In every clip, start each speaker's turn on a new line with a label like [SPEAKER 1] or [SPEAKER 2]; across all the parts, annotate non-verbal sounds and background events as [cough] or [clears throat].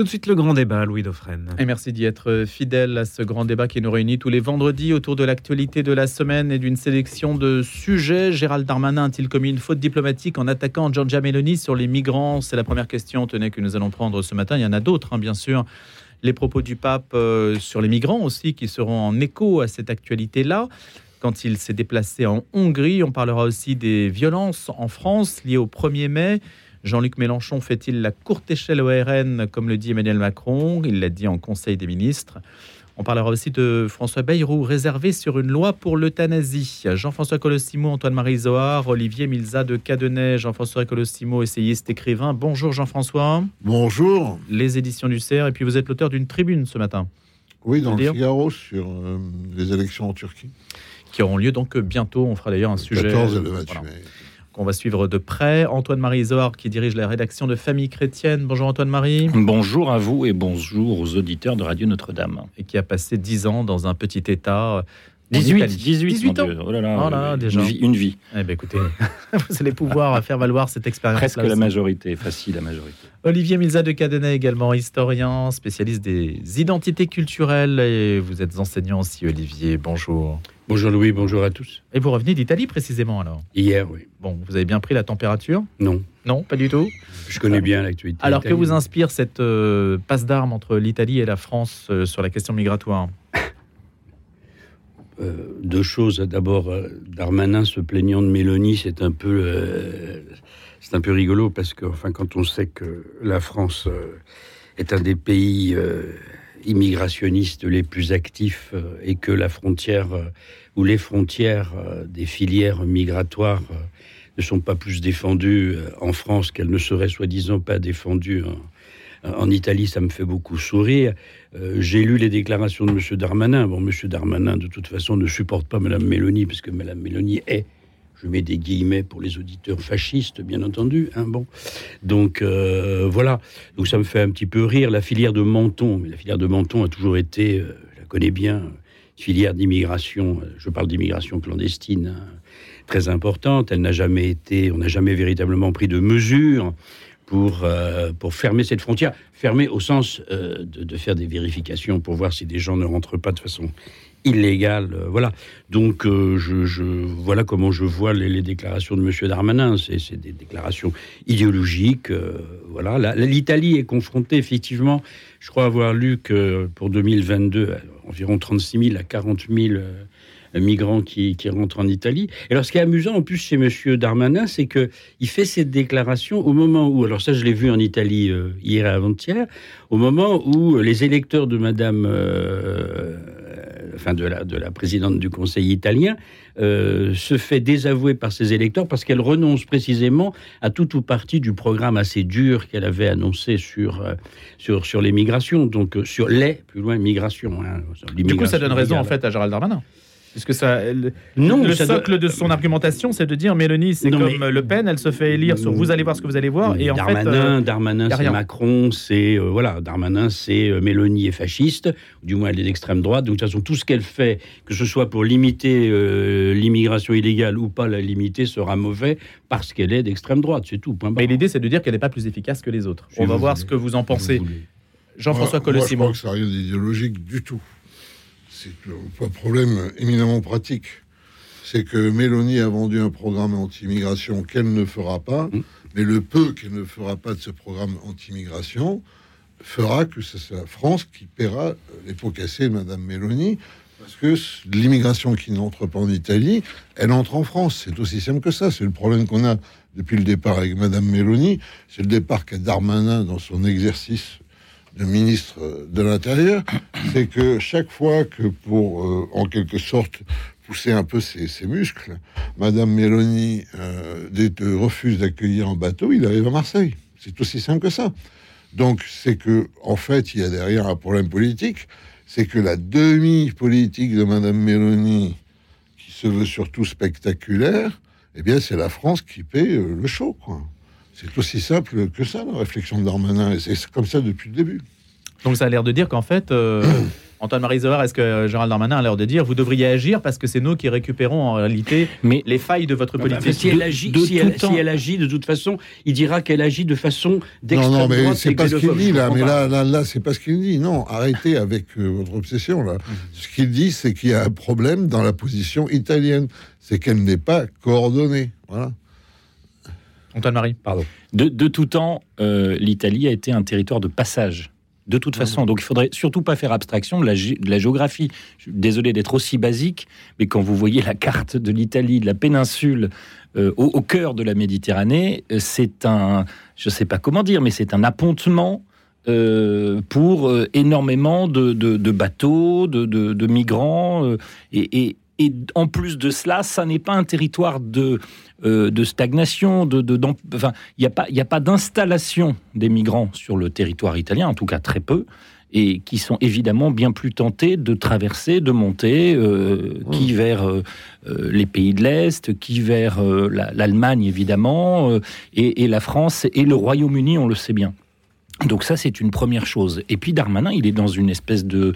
[SPEAKER 1] Tout de suite le grand débat, Louis Dauphren.
[SPEAKER 2] Et merci d'y être fidèle à ce grand débat qui nous réunit tous les vendredis autour de l'actualité de la semaine et d'une sélection de sujets. Gérald Darmanin a-t-il commis une faute diplomatique en attaquant Giorgia Meloni sur les migrants? C'est la première question, tenez, que nous allons prendre ce matin. Il y en a d'autres, hein, bien sûr. Les propos du pape euh, sur les migrants aussi, qui seront en écho à cette actualité-là quand il s'est déplacé en Hongrie. On parlera aussi des violences en France liées au 1er mai. Jean-Luc Mélenchon fait-il la courte échelle au RN, comme le dit Emmanuel Macron? Il l'a dit en Conseil des ministres. On parlera aussi de François Bayrou, réservé sur une loi pour l'euthanasie. Jean-François Colossimo, Antoine-Marie Zohar, Olivier Milza de Cadenet, Jean-François Colossimo, essayiste, écrivain. Bonjour Jean-François.
[SPEAKER 3] Bonjour.
[SPEAKER 2] Les éditions du CERF, et puis vous êtes l'auteur d'une tribune ce matin.
[SPEAKER 3] Oui, dans le Figaro sur euh, les élections en Turquie.
[SPEAKER 2] Qui auront lieu donc bientôt. On fera d'ailleurs un sujet.
[SPEAKER 3] 14 et le 28 mai
[SPEAKER 2] qu'on va suivre de près. Antoine-Marie Zohar qui dirige la rédaction de Famille Chrétienne. Bonjour Antoine-Marie.
[SPEAKER 4] Bonjour à vous et bonjour aux auditeurs de Radio Notre-Dame.
[SPEAKER 2] Et qui a passé 10 ans dans un petit état
[SPEAKER 4] 18, 18,
[SPEAKER 2] 18 ans.
[SPEAKER 4] Oh là là, oh déjà. Une vie. Une vie.
[SPEAKER 2] Eh ben, écoutez, [laughs] vous allez pouvoir faire valoir cette expérience.
[SPEAKER 4] Presque la majorité, facile la majorité.
[SPEAKER 2] Olivier Milza de Cadenet, également historien, spécialiste des identités culturelles. Et vous êtes enseignant aussi, Olivier. Bonjour.
[SPEAKER 5] Bonjour Louis, bonjour à tous.
[SPEAKER 2] Et vous revenez d'Italie précisément alors?
[SPEAKER 5] Hier, oui.
[SPEAKER 2] Bon, vous avez bien pris la température?
[SPEAKER 5] Non.
[SPEAKER 2] Non, pas du tout?
[SPEAKER 5] Je connais bien l'actualité.
[SPEAKER 2] Alors que vous inspire cette euh, passe d'armes entre l'Italie et la France euh, sur la question migratoire?
[SPEAKER 5] Euh, Deux choses. D'abord, Darmanin se plaignant de Mélanie, c'est un peu, c'est un peu rigolo parce que, enfin, quand on sait que la France est un des pays immigrationnistes les plus actifs et que la frontière où les frontières euh, des filières migratoires euh, ne sont pas plus défendues euh, en France qu'elles ne seraient soi-disant pas défendues en, Italie, ça me fait beaucoup sourire. J'ai lu les déclarations de M. Darmanin. Bon, M. Darmanin, de toute façon, ne supporte pas Mme Mélanie, parce que Mme Mélanie est je mets des guillemets pour les auditeurs fascistes, bien entendu. Hein, bon, donc voilà. Donc ça me fait un petit peu rire. La filière de Menton, mais la filière de Menton a toujours été, je la connais bien, filière d'immigration, euh, je parle d'immigration clandestine, hein, très importante. Elle n'a jamais été, on n'a jamais véritablement pris de mesures pour, euh, pour fermer cette frontière. Fermer au sens euh, de, faire des vérifications pour voir si des gens ne rentrent pas de façon illégale. voilà. Donc, je, voilà comment je vois les, déclarations de M. Darmanin. C'est des déclarations idéologiques. voilà. L'Italie est confrontée, effectivement, je crois avoir lu que pour 2022, environ 36 000 à 40 000 euh, migrants qui, rentrent en Italie. Et alors, ce qui est amusant en plus chez M. Darmanin, c'est que il fait cette déclaration au moment où, alors ça, je l'ai vu en Italie euh, hier et avant-hier, au moment où les électeurs de euh, enfin de la, de la présidente du Conseil italien, se fait désavouer par ses électeurs parce qu'elle renonce précisément à tout ou partie du programme assez dur qu'elle avait annoncé sur, sur, sur les migrations, donc sur les, plus loin, migrations. Hein,
[SPEAKER 2] du coup, ça donne raison en fait à Gérald Darmanin. Puisque ça, le, non, le socle de son argumentation, c'est de dire Mélanie, c'est comme Le Pen, elle se fait élire sur vous allez voir ce que vous allez voir. Et
[SPEAKER 5] Darmanin,
[SPEAKER 2] en fait, euh,
[SPEAKER 5] Darmanin, c'est Macron, c'est euh, voilà, Darmanin, c'est euh, Mélanie est fasciste, du moins elle est d'extrême droite. Donc de toute façon, tout ce qu'elle fait, que ce soit pour limiter l'immigration illégale ou pas la limiter, sera mauvais parce qu'elle est d'extrême droite. C'est tout.
[SPEAKER 2] Mais l'idée, c'est de dire qu'elle n'est pas plus efficace que les autres. On va voir ce que vous en pensez. Jean-François Colosimo.
[SPEAKER 3] Moi, je crois que ça n'a rien d'idéologique du tout c'est un problème éminemment pratique. C'est que Mélanie a vendu un programme anti-immigration qu'elle ne fera pas, mmh. mais le peu qu'elle ne fera pas de ce programme anti-immigration fera que c'est la France qui paiera les pots cassés de Madame Mélanie, parce que l'immigration qui n'entre pas en Italie, elle entre en France. C'est aussi simple que ça. C'est le problème qu'on a depuis le départ avec Madame Mélanie. C'est le départ qu'a Darmanin dans son exercice de ministre de l'Intérieur, c'est que chaque fois que pour, euh, en quelque sorte, pousser un peu ses, muscles, Madame Mélanie euh, refuse d'accueillir en bateau, il arrive à Marseille. C'est aussi simple que ça. Donc, c'est que, en fait, il y a derrière un problème politique, c'est que la demi-politique de Madame Mélanie, qui se veut surtout spectaculaire, eh bien, c'est la France qui paie euh, le show, quoi. C'est aussi simple que ça, la réflexion de Darmanin. Et c'est comme ça depuis le début.
[SPEAKER 2] Donc ça a l'air de dire qu'en fait, euh, [clears throat] Antoine Marie est-ce que Gérald Darmanin a l'air de dire vous devriez agir parce que c'est nous qui récupérons en réalité mais, les failles de votre politique?
[SPEAKER 5] si, elle agit, de, si, elle, agit de toute façon, il dira qu'elle agit de façon d'extrême
[SPEAKER 3] Non, non, mais c'est pas ce qu'il dit là. Mais là, là, là c'est pas ce qu'il dit. Non, arrêtez avec euh, votre obsession là. Ce qu'il dit, c'est qu'il y a un problème dans la position italienne. C'est qu'elle n'est pas coordonnée. Voilà.
[SPEAKER 2] Antoine Marie, pardon.
[SPEAKER 4] De, de tout temps, euh, l'Italie a été un territoire de passage de toute façon. Donc il faudrait surtout pas faire abstraction de la, de la géographie. Je suis désolé d'être aussi basique, mais quand vous voyez la carte de l'Italie, de la péninsule, euh, au, cœur de la Méditerranée, euh, c'est un, je ne sais pas comment dire, mais c'est un appontement euh, pour énormément de, bateaux, de, migrants. et, et en plus de cela, ça n'est pas un territoire de, euh, de stagnation, de, de enfin, il n'y a pas, a pas d'installation des migrants sur le territoire italien, en tout cas très peu, et qui sont évidemment bien plus tentés de traverser, de monter, euh, qui vers euh, les pays de l'Est, qui vers l'Allemagne évidemment, et, et, la France et le Royaume-Uni, on le sait bien. Donc ça, c'est une première chose. Et puis Darmanin, il est dans une espèce de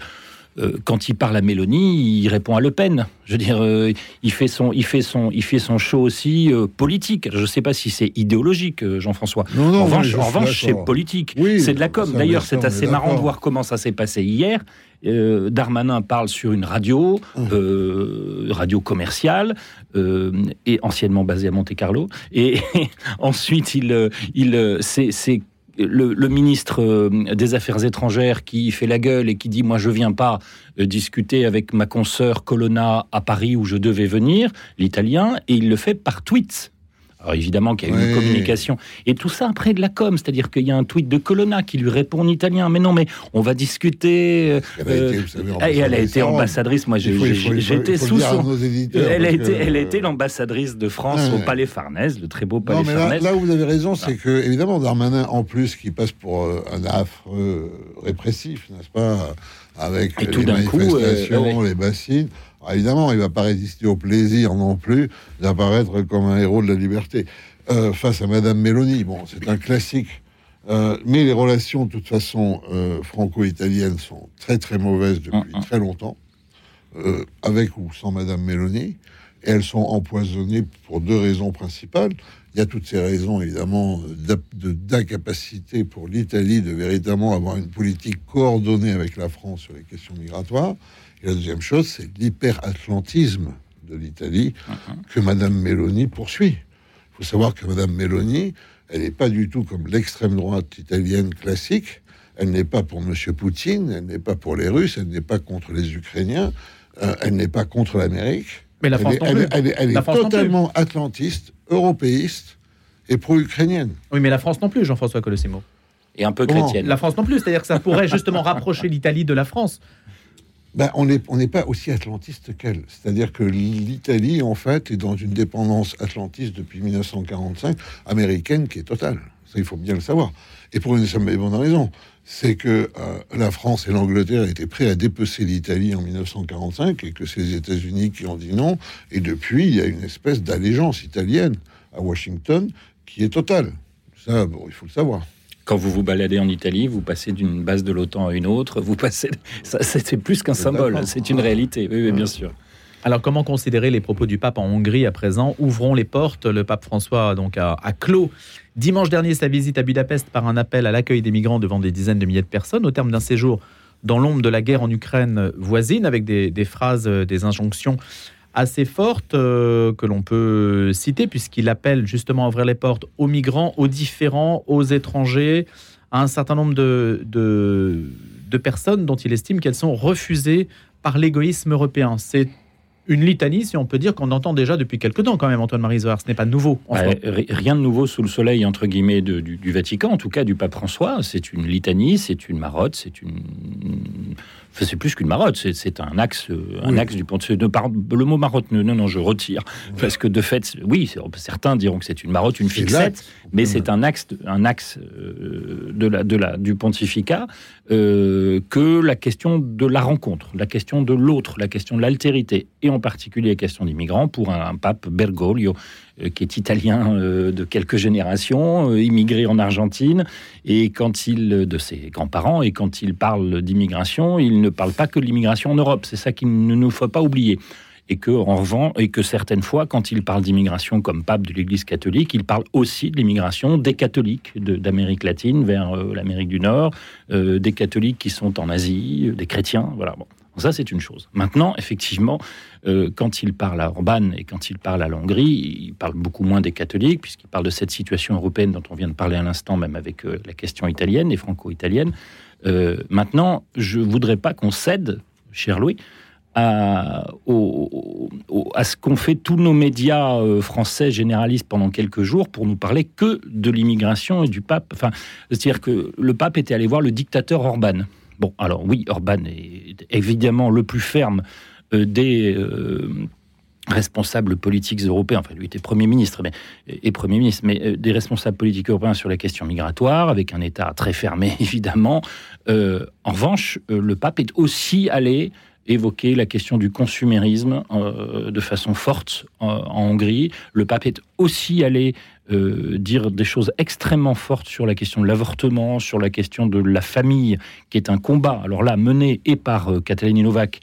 [SPEAKER 4] quand il parle à Mélanie, il répond à Le Pen. Je veux dire, euh, il fait son, il fait son, il fait son show aussi euh, politique. Je ne sais pas si c'est idéologique, Jean-François. en revanche, c'est politique. c'est de la com. D'ailleurs, c'est assez marrant de voir comment ça s'est passé hier. Darmanin parle sur une radio, hum. radio commerciale, et anciennement basée à Monte Carlo. Et, [laughs] ensuite, il, il, c'est le, ministre euh, des Affaires étrangères qui fait la gueule et qui dit moi je viens pas euh, discuter avec ma consoeur Colonna à Paris où je devais venir, l'italien, et il le fait par tweet. Alors évidemment qu'il y a eu une communication. Et tout ça après de la com, c'est-à-dire qu'il y a un tweet de Colonna qui lui répond en italien. Mais non, mais on va discuter.
[SPEAKER 3] Elle a été,
[SPEAKER 4] euh, et elle a été ambassadrice. Moi, j'étais sous son. Elle a été, elle a été l'ambassadrice de France au Palais Farnèse, le très beau Palais non, mais
[SPEAKER 3] Farnèse. Là, où vous avez raison, c'est que évidemment Darmanin, en plus, qui passe pour euh, un affreux répressif, n'est-ce pas, avec les manifestations, les bassines. Ah, évidemment, il ne va pas résister au plaisir non plus d'apparaître comme un héros de la liberté. Euh, face à Madame Mélanie, bon, c'est un classique. Euh, mais les relations, de toute façon, euh, franco-italiennes sont très très mauvaises depuis mm, mm. très longtemps, avec ou sans Madame Mélanie. Et elles sont empoisonnées pour deux raisons principales. Il y a toutes ces raisons, évidemment, d'incapacité pour l'Italie de véritablement avoir une politique coordonnée avec la France sur les questions migratoires. Et la deuxième chose, c'est l'hyper-atlantisme de l'Italie uh-huh. que Madame Meloni poursuit. Il faut savoir que Madame Meloni, elle n'est pas du tout comme l'extrême droite italienne classique. Elle n'est pas pour Monsieur Poutine, elle n'est pas pour les Russes, elle n'est pas contre les Ukrainiens, euh, elle n'est pas contre l'Amérique.
[SPEAKER 2] Mais la France
[SPEAKER 3] elle,
[SPEAKER 2] non
[SPEAKER 3] plus. Elle, est totalement atlantiste, européiste et pro-ukrainienne.
[SPEAKER 2] Oui, mais la France non plus, Jean-François Colossimo.
[SPEAKER 4] Et un peu chrétienne.
[SPEAKER 2] La France non plus, c'est-à-dire que ça pourrait justement [laughs] rapprocher l'Italie de la France.
[SPEAKER 3] Ben, on n'est pas aussi atlantiste qu'elle. C'est-à-dire que l'Italie, en fait, est dans une dépendance atlantiste depuis 1945, américaine, qui est totale. Ça, il faut bien le savoir. Et pour une simple et bonne raison, c'est que euh, la France et l'Angleterre étaient prêts à dépecer l'Italie en 1945 et que c'est les États-Unis qui ont dit non. Et depuis, il y a une espèce d'allégeance italienne à Washington qui est totale. Ça, il faut le savoir
[SPEAKER 4] quand vous vous baladez en Italie, vous passez d'une base de l'OTAN à une autre, vous passez. Ça, c'est plus qu'un symbole, c'est une réalité. Oui, bien sûr.
[SPEAKER 2] Alors, comment considérer les propos du pape en Hongrie à présent? Ouvrons les portes. Le pape François donc a, clos dimanche dernier sa visite à Budapest par un appel à l'accueil des migrants devant des dizaines de milliers de personnes au terme d'un séjour dans l'ombre de la guerre en Ukraine voisine, avec des, des phrases, des injonctions assez forte euh, que l'on peut citer, puisqu'il appelle justement à ouvrir les portes aux migrants, aux différents, aux étrangers, à un certain nombre de, de, personnes dont il estime qu'elles sont refusées par l'égoïsme européen. C'est une litanie, si on peut dire, qu'on entend déjà depuis quelque temps quand même, Antoine-Marie Ce n'est pas nouveau.
[SPEAKER 4] Bah, rien de nouveau sous le soleil, entre guillemets, du, du, Vatican, en tout cas du pape François. C'est une litanie, c'est une marotte, c'est une c'est plus qu'une marotte, c'est un axe, un axe du pont. Le mot marotte, non, non, je retire, parce que de fait, oui, certains diront que c'est une marotte, une fixette, mais c'est un axe, un axe euh, de la, de la, du pontificat euh, que la question de la rencontre, la question de l'autre, la question de l'altérité. Et en particulier les questions d'immigrants, pour un, pape Bergoglio, euh, qui est italien euh, de quelques générations, euh, immigré en Argentine, et quand il, de ses grands-parents, et quand il parle d'immigration, il ne parle pas que de l'immigration en Europe. C'est ça qu'il ne nous faut pas oublier et que en revanche, et que certaines fois, quand il parle d'immigration comme pape de l'Église catholique, il parle aussi de l'immigration des catholiques d'Amérique latine vers euh, l'Amérique du Nord, euh, des catholiques qui sont en Asie, euh, des chrétiens, voilà. Bon. Ça, c'est une chose. Maintenant, effectivement, quand il parle à Orban et quand il parle à la Hongrie, il parle beaucoup moins des catholiques, puisqu'il parle de cette situation européenne dont on vient de parler à l'instant, même avec la question italienne et franco-italienne. maintenant, je voudrais pas qu'on cède, cher Louis, à, ce qu'ont fait tous nos médias euh, français généralistes pendant quelques jours pour nous parler que de l'immigration et du pape. Enfin, c'est-à-dire que le pape était allé voir le dictateur Orban. Bon, alors oui, Orban est évidemment le plus ferme euh, des euh, responsables politiques européens, enfin lui était Premier ministre mais, et Premier ministre, mais des responsables politiques européens sur la question migratoire, avec un État très fermé [laughs] évidemment. en revanche, le pape est aussi allé évoquer la question du consumérisme euh, de façon forte en Hongrie. Le pape est aussi allé euh, dire des choses extrêmement fortes sur la question de l'avortement, sur la question de la famille, qui est un combat, alors là, mené et par euh, Novak,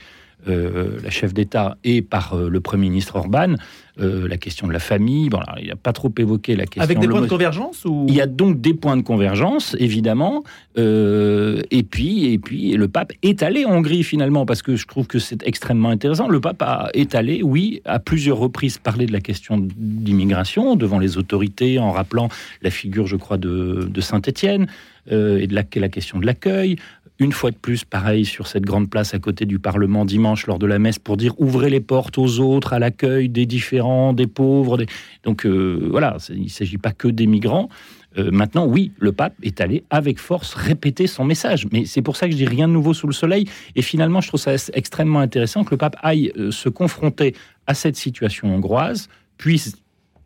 [SPEAKER 4] euh, la chef d'État, et par le Premier ministre Orban, euh, la question de la famille. Bon, il n'a pas trop évoqué la question.
[SPEAKER 2] Avec des points de convergence ou...
[SPEAKER 4] Il y a donc des points de convergence, évidemment. Euh, et puis, et puis, le pape est allé en Hongrie finalement, parce que je trouve que c'est extrêmement intéressant. Le pape a, est allé, oui, à plusieurs reprises parler de la question d'immigration devant les autorités, en rappelant la figure, je crois, de, de Saint-Étienne. Euh, et de la, la question de l'accueil, une fois de plus, pareil, sur cette grande place à côté du Parlement dimanche lors de la messe pour dire ouvrez les portes aux autres, à l'accueil des différents, des pauvres. Donc euh, voilà, il ne s'agit pas que des migrants. Euh, maintenant, oui, le pape est allé avec force répéter son message. Mais c'est pour ça que je dis rien de nouveau sous le soleil. Et finalement, je trouve ça extrêmement intéressant que le pape aille euh, se confronter à cette situation hongroise, puisse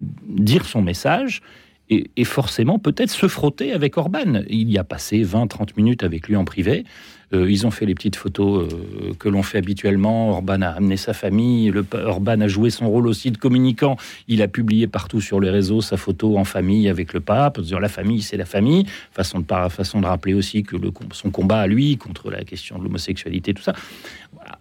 [SPEAKER 4] dire son message et, forcément peut-être se frotter avec Orban. Il y a passé 20-30 minutes avec lui en privé. Euh, ils ont fait les petites photos euh, que l'on fait habituellement. Orban a amené sa famille. Le, Orban a joué son rôle aussi de communicant. Il a publié partout sur les réseaux sa photo en famille avec le pape. Dire la famille, c'est la famille. Façon de, façon de rappeler aussi que le, son combat à lui contre la question de l'homosexualité, tout ça.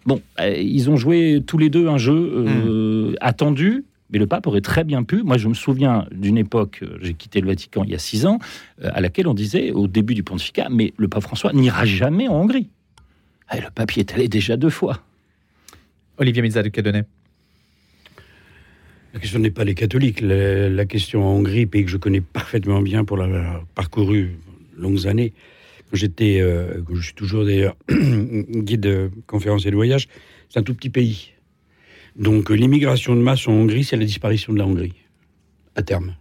[SPEAKER 4] Bon, euh, ils ont joué tous les deux un jeu hmm. attendu mais le pape aurait très bien pu. Moi, je me souviens d'une époque, euh, j'ai quitté le Vatican il y a six ans, euh, à laquelle on disait, au début du pontificat, mais le pape François n'ira jamais en Hongrie. Et le pape y est allé déjà deux fois.
[SPEAKER 2] Olivier Miza de Cadonnet.
[SPEAKER 5] La question n'est pas les catholiques. La, question en Hongrie, pays que je connais parfaitement bien pour l'avoir parcouru longues années, quand j'étais, euh, je suis toujours d'ailleurs [clears throat] guide de conférences et de voyage, c'est un tout petit pays donc l'immigration de masse en Hongrie, c'est la disparition de la Hongrie, à terme.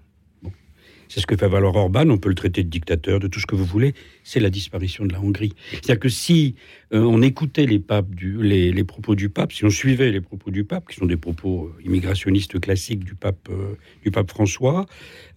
[SPEAKER 5] C'est ce que fait valoir Orban, on peut le traiter de dictateur, de tout ce que vous voulez, c'est la disparition de la Hongrie. C'est-à-dire que si euh, on écoutait les, propos du pape, si on suivait les propos du pape, qui sont des propos euh, immigrationnistes classiques du pape, euh, du pape François,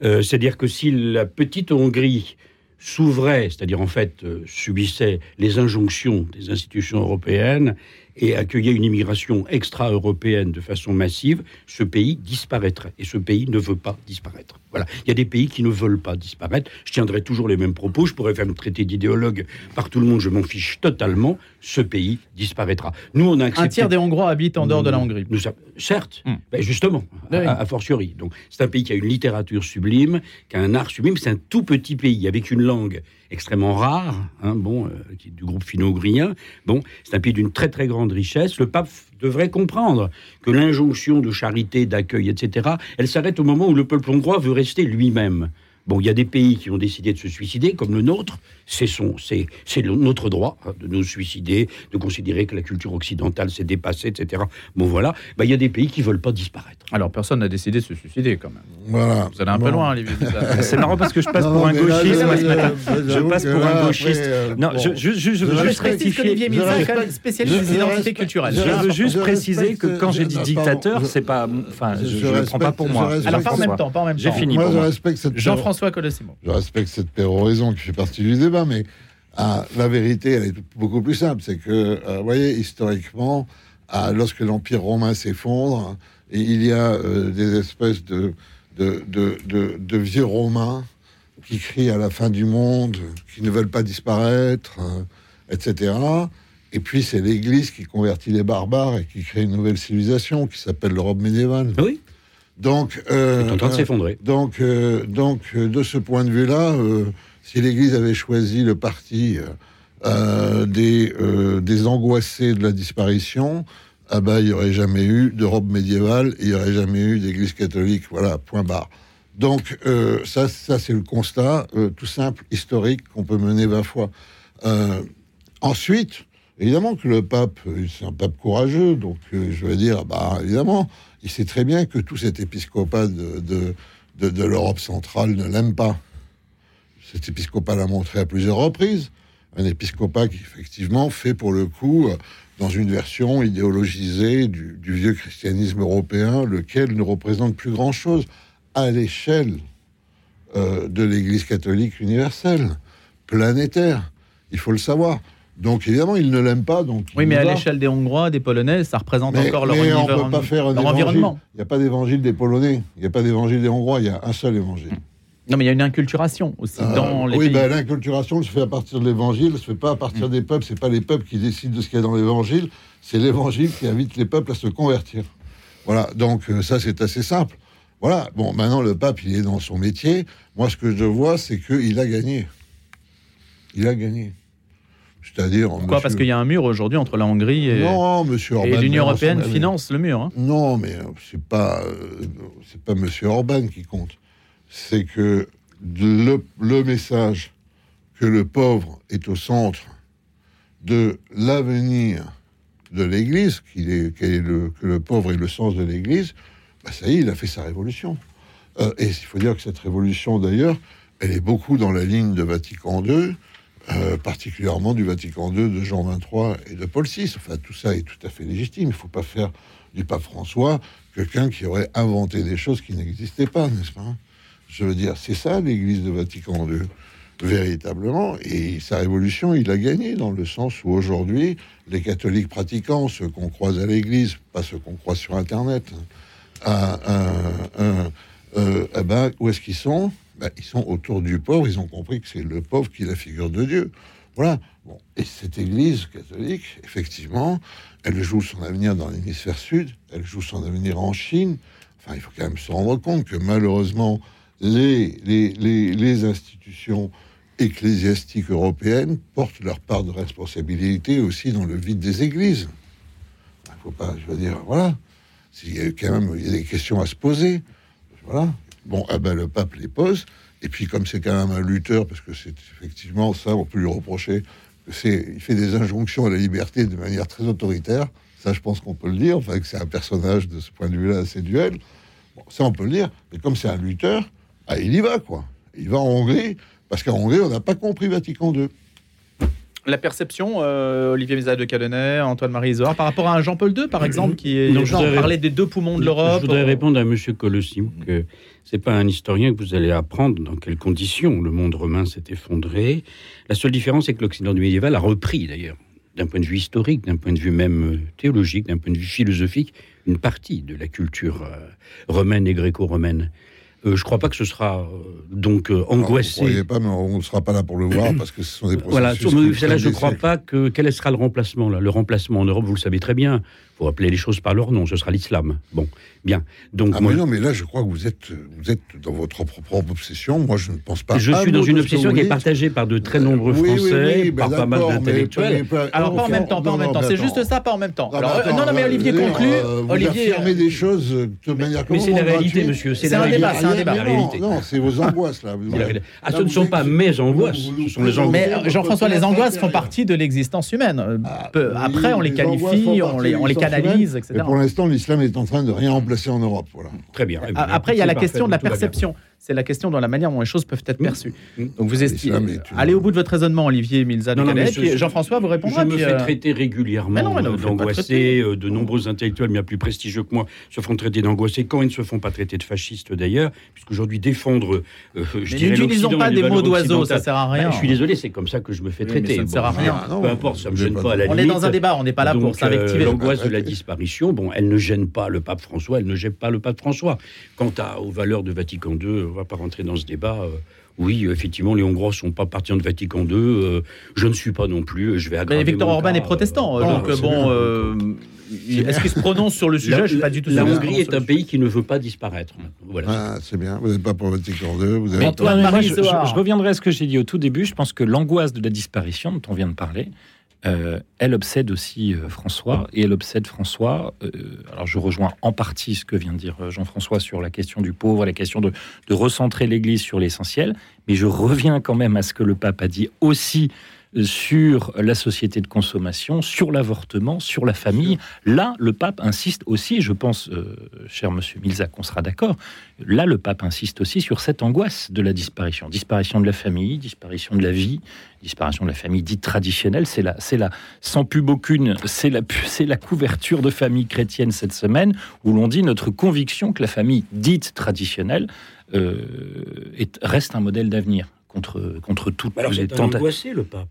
[SPEAKER 5] c'est-à-dire que si la petite Hongrie s'ouvrait, c'est-à-dire en fait subissait les injonctions des institutions européennes et accueillait une immigration extra-européenne de façon massive, ce pays disparaîtrait. Et ce pays ne veut pas disparaître. Voilà. Il y a des pays qui ne veulent pas disparaître. Je tiendrai toujours les mêmes propos. Je pourrais faire me traiter d'idéologue par tout le monde. Je m'en fiche totalement. Ce pays disparaîtra. Nous, on a accepté...
[SPEAKER 2] Un tiers des Hongrois habitent en dehors de la Hongrie.
[SPEAKER 5] Nous, certes, hmm. ben justement, a, fortiori. Donc, c'est un pays qui a une littérature sublime, qui a un art sublime. C'est un tout petit pays avec une langue extrêmement rare, hein, bon, euh, du groupe finno-ougrien. Bon, c'est un pays d'une très très grande richesse. Le pape devrait comprendre que l'injonction de charité, d'accueil, etc., elle s'arrête au moment où le peuple hongrois veut rester lui-même. Bon, il y a des pays qui ont décidé de se suicider, comme le nôtre. C'est son, c'est, c'est notre droit hein, de nous suicider, de considérer que la culture occidentale s'est dépassée, etc. Bon, voilà. Bah, il y a des pays qui veulent pas disparaître.
[SPEAKER 2] Alors, personne n'a décidé de se suicider, quand même.
[SPEAKER 3] Voilà.
[SPEAKER 2] Vous allez un peu loin, Olivier. [laughs]
[SPEAKER 4] c'est marrant parce que je passe pour un gauchiste ce matin. Je passe pour un gauchiste. Euh, non, je, je, je, je, veux juste rectifier.
[SPEAKER 2] Olivier Miza, spécialiste des identités culturelles.
[SPEAKER 4] Je veux juste préciser que quand j'ai dit dictateur, c'est pas, enfin, je ne le prends pas pour moi.
[SPEAKER 2] Alors, pas en même temps, pas en même temps.
[SPEAKER 4] J'ai fini.
[SPEAKER 3] Moi, je respecte cette.
[SPEAKER 2] Jean-François Colossimo.
[SPEAKER 3] Je respecte cette péroraison qui fait partie du débat, mais ah, la vérité, elle est beaucoup plus simple. C'est que, euh, vous voyez, historiquement, à, lorsque l'Empire romain s'effondre, il y a euh, des espèces de, de, de, de, de vieux romains qui crient à la fin du monde, qui ne veulent pas disparaître, euh, etc. Et puis c'est l'Église qui convertit les barbares et qui crée une nouvelle civilisation qui s'appelle l'Europe médiévale.
[SPEAKER 5] Oui,
[SPEAKER 3] Donc, euh,
[SPEAKER 5] c'est en train de s'effondrer.
[SPEAKER 3] donc, euh, donc euh, de ce point de vue-là, euh, si l'Église avait choisi le parti des, des angoissés de la disparition, ah ben, il n'y aurait jamais eu d'Europe médiévale, il n'y aurait jamais eu d'Église catholique. Voilà, point barre. Donc, ça, ça c'est le constat tout simple, historique, qu'on peut mener 20 fois. Ensuite, évidemment que le pape, c'est un pape courageux, donc je veux dire, bah, évidemment, il sait très bien que tout cet épiscopat de, de, de, l'Europe centrale ne l'aime pas. Cet épiscopat l'a montré à plusieurs reprises. Un épiscopat qui, effectivement, fait pour le coup, dans une version idéologisée du, du vieux christianisme européen, lequel ne représente plus grand-chose à l'échelle euh, de l'Église catholique universelle, planétaire. Il faut le savoir. Donc, évidemment, il ne l'aime pas. Donc
[SPEAKER 2] Oui, mais à l'échelle des Hongrois, des Polonais, ça représente
[SPEAKER 3] Mais,
[SPEAKER 2] encore leur,
[SPEAKER 3] mais on peut pas faire un
[SPEAKER 2] leur environnement.
[SPEAKER 3] Il n'y a pas d'évangile des Polonais. Il n'y a pas d'évangile des Hongrois. Il y a un seul évangile.
[SPEAKER 2] Non, mais il y a une inculturation aussi
[SPEAKER 3] Euh,
[SPEAKER 2] dans les
[SPEAKER 3] oui, ben, l'inculturation se fait à partir de l'évangile, se fait pas à partir des peuples. C'est pas les peuples qui décident de ce qu'il y a dans l'évangile, c'est l'évangile qui invite les peuples à se convertir. Voilà, donc euh, ça c'est assez simple. Voilà, bon, maintenant le pape il est dans son métier. Moi ce que je vois, c'est qu'il a gagné. Il a gagné. C'est-à-dire.
[SPEAKER 2] Pourquoi?
[SPEAKER 3] Monsieur-
[SPEAKER 2] Parce qu'il y a un mur aujourd'hui entre la Hongrie et,
[SPEAKER 3] Non, monsieur
[SPEAKER 2] et l'Union européenne finance le mur. hein.
[SPEAKER 3] Non, mais euh, c'est pas euh, c'est pas Monsieur Orban qui compte. C'est que le, le message que le pauvre est au centre de l'avenir de l'Église, qu'il est, quel est le, que le pauvre est le sens de l'Église, bah ça y est, il a fait sa révolution. Euh, et il faut dire que cette révolution, d'ailleurs, elle est beaucoup dans la ligne de Vatican II, euh, particulièrement du Vatican II de Jean XXIII et de Paul VI. Enfin, tout ça est tout à fait légitime. Il ne faut pas faire du pape François quelqu'un qui aurait inventé des choses qui n'existaient pas, n'est-ce pas? Je veux dire, c'est ça l'Église de Vatican II, véritablement. Et sa révolution, il a gagné dans le sens où aujourd'hui, les catholiques pratiquants, ceux qu'on croise à l'Église, pas ceux qu'on croise sur Internet, hein, un- euh, eh ben, où est-ce qu'ils sont? Ben, Ils sont autour du pauvre. Ils ont compris que c'est le pauvre qui est la figure de Dieu. Voilà. Bon. Et cette Église catholique, effectivement, elle joue son avenir dans l'hémisphère sud. Elle joue son avenir en Chine. Enfin, il faut quand même se rendre compte que malheureusement, les, institutions ecclésiastiques européennes portent leur part de responsabilité aussi dans le vide des églises. Il faut pas, je veux dire, voilà. Il y a quand même des questions à se poser. Voilà. Bon, ah ben, le pape les pose. Et puis, comme c'est quand même un lutteur, parce que c'est effectivement ça, on peut lui reprocher, il fait des injonctions à la liberté de manière très autoritaire. Ça, je pense qu'on peut le dire. Enfin, que c'est un personnage de ce point de vue-là assez duel. Bon, ça, on peut le dire. Mais comme c'est un lutteur, ah, il y va, quoi. Il va en Hongrie, parce qu'en Hongrie, on n'a pas compris Vatican II.
[SPEAKER 2] La perception, euh, Olivier Mézard de Cadenet, Antoine-Marie Isoard, par rapport à un Jean-Paul II, par exemple, qui est
[SPEAKER 5] Non, je
[SPEAKER 2] genre,
[SPEAKER 5] voudrais-
[SPEAKER 2] parlait des deux poumons de l'Europe.
[SPEAKER 5] Je voudrais répondre à M. Colossim que c'est pas un historien que vous allez apprendre dans quelles conditions le monde romain s'est effondré. La seule différence, c'est que l'Occident du médiéval a repris, d'ailleurs, d'un point de vue historique, d'un point de vue même euh, théologique, d'un point de vue philosophique, une partie de la culture euh, romaine et gréco-romaine. Euh, je ne crois pas que ce sera euh, donc euh,
[SPEAKER 3] Alors, Vous
[SPEAKER 5] angoissé.
[SPEAKER 3] croyez pas, mais on ne sera pas là pour le voir, parce que ce sont des processus
[SPEAKER 5] Voilà, sur là, je ne crois pas que. Quel sera le remplacement là Le remplacement en Europe, vous le savez très bien. Il faut appeler les choses par leur nom. Ce sera l'islam. Bon, bien. Donc
[SPEAKER 3] Ah
[SPEAKER 5] moi,
[SPEAKER 3] mais non, mais là, je crois que vous êtes, vous êtes dans votre propre obsession. Moi, je ne pense pas.
[SPEAKER 5] je suis dans une obsession qui est partagée par de très nombreux
[SPEAKER 3] Oui, oui,
[SPEAKER 5] Français,
[SPEAKER 3] oui, ben
[SPEAKER 5] par pas mal d'intellectuels.
[SPEAKER 2] Alors, pas en même temps, pas en même temps. C'est juste ça, pas en même temps.
[SPEAKER 3] Non,
[SPEAKER 2] Alors,
[SPEAKER 3] mais
[SPEAKER 2] euh,
[SPEAKER 3] attends,
[SPEAKER 2] non, non, mais
[SPEAKER 3] euh,
[SPEAKER 2] Olivier conclut.
[SPEAKER 3] euh, vous
[SPEAKER 2] Olivier,
[SPEAKER 3] affirmez des choses euh, de manière
[SPEAKER 5] Mais c'est la réalité, monsieur. C'est
[SPEAKER 2] un
[SPEAKER 5] réalité.
[SPEAKER 2] débat, c'est un débat.
[SPEAKER 5] La
[SPEAKER 3] Non,
[SPEAKER 5] réalité.
[SPEAKER 3] Non, c'est vos angoisses là.
[SPEAKER 5] Ah, ce ne sont pas mes angoisses, ce sont les angoisses.
[SPEAKER 2] Mais euh, Jean-François, les angoisses font partie de l'existence humaine. Euh,
[SPEAKER 3] Ah,
[SPEAKER 2] Après, on les qualifie, on les,
[SPEAKER 3] de
[SPEAKER 2] etc.
[SPEAKER 3] Pour l'instant, l'islam est en train de rien remplacer en Europe. Voilà.
[SPEAKER 5] Très bien.
[SPEAKER 2] Après, il y a la question de la perception. C'est la question dans la manière dont les choses peuvent être perçues.
[SPEAKER 5] Mmh.
[SPEAKER 2] Donc vous estimez. Allez au bout de votre raisonnement, Olivier Milza
[SPEAKER 5] Non, non, je-
[SPEAKER 2] Jean-François vous répondra.
[SPEAKER 5] Je me
[SPEAKER 2] puis,
[SPEAKER 5] fais
[SPEAKER 2] euh,
[SPEAKER 5] traiter régulièrement d'angoissé. euh, De nombreux intellectuels bien plus prestigieux que moi se font traiter d'angoissé quand ils ne se font pas traiter de fascistes d'ailleurs, puisqu'aujourd'hui défendre, euh, je
[SPEAKER 2] Mais n'utilisons pas des mots d'oiseaux, ça sert à rien.
[SPEAKER 5] Bah, je suis désolé, c'est comme ça que je me fais
[SPEAKER 2] Oui,
[SPEAKER 5] traiter.
[SPEAKER 2] ça ne sert à rien.
[SPEAKER 3] Ah non,
[SPEAKER 5] Peu importe, ça me gêne pas à la
[SPEAKER 2] On est dans un débat, on n'est pas là pour
[SPEAKER 5] Donc,
[SPEAKER 2] s'invectiver.
[SPEAKER 5] euh, L'angoisse de la disparition, bon, elle ne gêne pas le pape François, elle ne gêne pas le pape François. Quant aux valeurs de Vatican II, on ne va pas rentrer dans ce débat. euh, oui, effectivement, les Hongrois ne sont pas partisans de Vatican II. euh, je ne suis pas non plus. Je vais
[SPEAKER 2] Mais
[SPEAKER 5] aggraver
[SPEAKER 2] Victor
[SPEAKER 5] mon
[SPEAKER 2] Orban
[SPEAKER 5] cas,
[SPEAKER 2] est protestant,
[SPEAKER 5] euh,
[SPEAKER 2] donc
[SPEAKER 3] c'est
[SPEAKER 2] bon, euh, est-ce qu'il se prononce sur le sujet?
[SPEAKER 5] La,
[SPEAKER 2] Je suis pas du tout
[SPEAKER 5] la. Hongrie est un pays qui ne veut pas disparaître. Voilà.
[SPEAKER 3] Ah, c'est bien. Vous n'êtes pas pour Vatican II. Vous
[SPEAKER 4] Mais-
[SPEAKER 3] avez
[SPEAKER 2] Antoine
[SPEAKER 4] mais
[SPEAKER 2] Marie
[SPEAKER 4] je, je-
[SPEAKER 2] Zohar.
[SPEAKER 4] je reviendrai à ce que j'ai dit au tout début. Je pense que l'angoisse de la disparition dont on vient de parler, euh, elle obsède aussi euh, François et elle obsède François. euh, alors je rejoins en partie ce que vient de dire Jean-François sur la question du pauvre, la question de, recentrer l'Église sur l'essentiel, mais je reviens quand même à ce que le pape a dit aussi sur la société de consommation, sur l'avortement, sur la famille. Là, le pape insiste aussi, je pense, euh, cher monsieur Milza, qu'on sera d'accord, là, le pape insiste aussi sur cette angoisse de la disparition. Disparition de la famille, disparition de la vie, disparition de la famille dite traditionnelle. C'est la, c'est la, sans pub aucune, c'est la, c'est la couverture de famille chrétienne cette semaine où l'on dit notre conviction que la famille dite traditionnelle euh, est- reste un modèle d'avenir contre, contre toutes
[SPEAKER 5] Alors
[SPEAKER 4] les
[SPEAKER 5] c'est un
[SPEAKER 4] tentatives.
[SPEAKER 5] angoissé, le pape.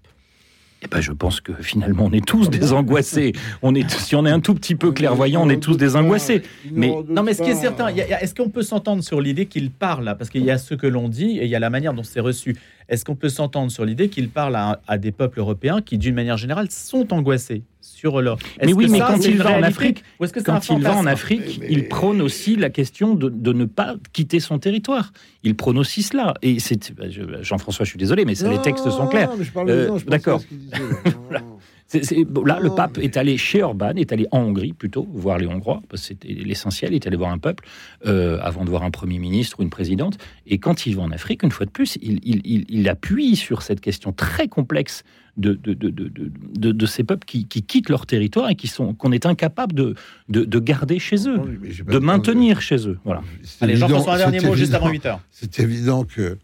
[SPEAKER 4] Eh ben, je pense que finalement, on est tous des angoissés. On est, si on est un tout petit peu clairvoyant, on est tous des angoissés. Mais-
[SPEAKER 2] Non, mais ce qui est certain, est-ce qu'on peut s'entendre sur l'idée qu'il parle là? Parce qu'il y a ce que l'on dit et il y a la manière dont c'est reçu. Est-ce qu'on peut s'entendre sur l'idée qu'il parle à, à des peuples européens qui, d'une manière générale, sont angoissés? Sur leur. Est-ce
[SPEAKER 4] Mais oui,
[SPEAKER 2] que
[SPEAKER 4] mais
[SPEAKER 2] ça,
[SPEAKER 4] quand il va en Afrique,
[SPEAKER 2] ou est-ce que c'est un
[SPEAKER 4] Quand il va en Afrique,
[SPEAKER 3] Mais-
[SPEAKER 4] il prône aussi la question de, de ne pas quitter son territoire. Il prône aussi cela. Et c'est bah, je- Jean-François, je suis désolé, mais ça, les textes sont clairs.
[SPEAKER 3] Non, mais je parle
[SPEAKER 4] Euh, d'accord.
[SPEAKER 3] là. [laughs]
[SPEAKER 4] Voilà. C'est- c'est- bon, là, le pape
[SPEAKER 3] mais-
[SPEAKER 4] est allé chez Orban, est allé en Hongrie plutôt, voir les Hongrois, parce que c'était l'essentiel, il est allé voir un peuple, euh, avant de voir un Premier ministre ou une présidente. Et quand il va en Afrique, une fois de plus, il, il- il- il appuie sur cette question très complexe de, de, de, de, de- de- de ces peuples qui, qui quittent leur territoire et qui sont qu'on est incapable de, de, de garder chez eux, de maintenir chez eux. Voilà.
[SPEAKER 3] C'est
[SPEAKER 2] Allez,
[SPEAKER 3] évident-
[SPEAKER 2] Jean-François, un dernier
[SPEAKER 3] c'est
[SPEAKER 2] mot juste avant 8 heures.
[SPEAKER 3] C'est évident que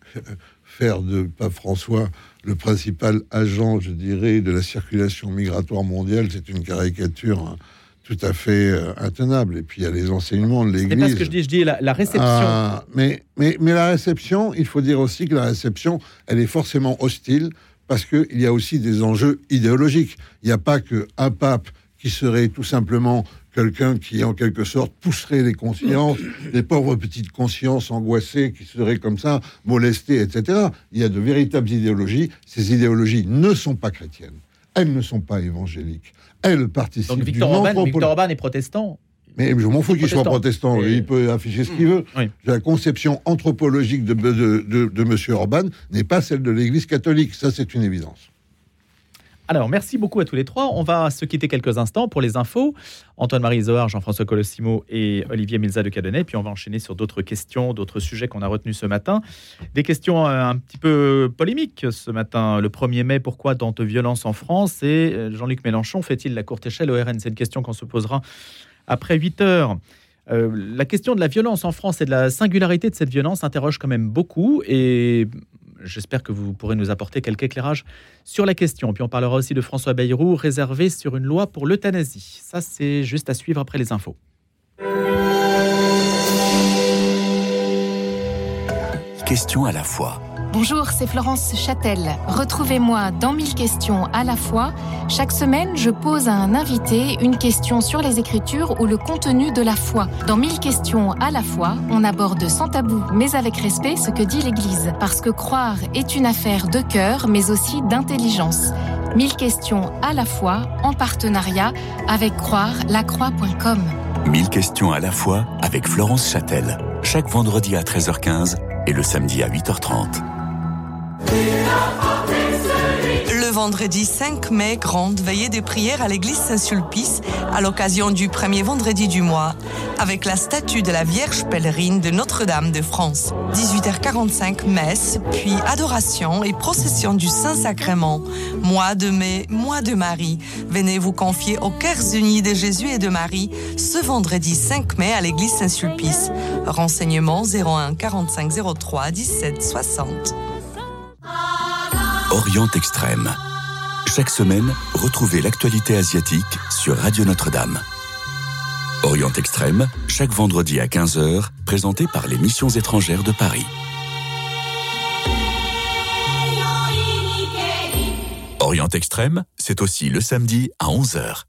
[SPEAKER 3] faire de Pape François le principal agent, je dirais, de la circulation migratoire mondiale, c'est une caricature hein, tout à fait euh, intenable. Et puis il y a les enseignements de
[SPEAKER 2] C'est
[SPEAKER 3] l'Église.
[SPEAKER 2] pas ce que je dis, je dis la, la réception.
[SPEAKER 3] Ah, mais, mais, mais la réception, il faut dire aussi que la réception, elle est forcément hostile parce qu'il y a aussi des enjeux idéologiques. Il n'y a pas qu'un pape qui serait tout simplement quelqu'un qui, en quelque sorte, pousserait les consciences, [coughs] les pauvres petites consciences angoissées qui seraient comme ça, molestées, etc. Il y a de véritables idéologies. Ces idéologies ne sont pas chrétiennes. Elles ne sont pas évangéliques. Elles participent
[SPEAKER 2] Donc
[SPEAKER 3] du
[SPEAKER 2] Victor Orban,
[SPEAKER 3] non-propos-
[SPEAKER 2] Victor Orban est protestant.
[SPEAKER 3] Mais je m'en fous qu'il soit Protestant.
[SPEAKER 2] Et-
[SPEAKER 3] Il peut afficher ce qu'il veut.
[SPEAKER 2] Oui.
[SPEAKER 3] La conception anthropologique de, de, de, de M. Orban n'est pas celle de l'Église catholique. Ça, c'est une évidence.
[SPEAKER 2] Alors, merci beaucoup à tous les trois. On va se quitter quelques instants pour les infos. Antoine-Marie Zohar, Jean-François Colossimo et Olivier Milza de Cadenet. Puis on va enchaîner sur d'autres questions, d'autres sujets qu'on a retenus ce matin. Des questions euh, un petit peu polémiques ce matin. Le 1er mai, pourquoi tant de violence en France? Et euh, Jean-Luc Mélenchon fait-il la courte échelle au RN C'est une question qu'on se posera après 8 heures. Euh, la question de la violence en France et de la singularité de cette violence interroge quand même beaucoup et j'espère que vous pourrez nous apporter quelques éclairages sur la question. Puis on parlera aussi de François Bayrou, réservé sur une loi pour l'euthanasie. Ça, c'est juste à suivre après les infos.
[SPEAKER 6] Question à la fois.
[SPEAKER 7] Bonjour, c'est Florence Châtel. Retrouvez-moi dans 1000 questions à la fois. Chaque semaine, je pose à un invité une question sur les Écritures ou le contenu de la foi. Dans 1000 questions à la fois, on aborde sans tabou, mais avec respect, ce que dit l'Église. Parce que croire est une affaire de cœur, mais aussi d'intelligence. 1000 questions à la fois, en partenariat avec croire-lacroix.com.
[SPEAKER 6] 1000 questions à la fois avec Florence Châtel. Chaque vendredi à 13h15 et le samedi à 8h30.
[SPEAKER 8] Le vendredi 5 mai, grande veillée de prière à l'église Saint-Sulpice à l'occasion du premier vendredi du mois, avec la statue de la Vierge pèlerine de Notre-Dame de France. 18h45, messe, puis adoration et procession du Saint-Sacrement. Mois de mai, mois de Marie. Venez vous confier aux cœurs unis de Jésus et de Marie ce vendredi 5 mai à l'église Saint-Sulpice. Renseignements 01 45 03 17 60.
[SPEAKER 6] Orient Extrême. Chaque semaine, retrouvez l'actualité asiatique sur Radio Notre-Dame. Orient Extrême, chaque vendredi à 15h, présenté par les missions étrangères de Paris. Orient Extrême, c'est aussi le samedi à 11h.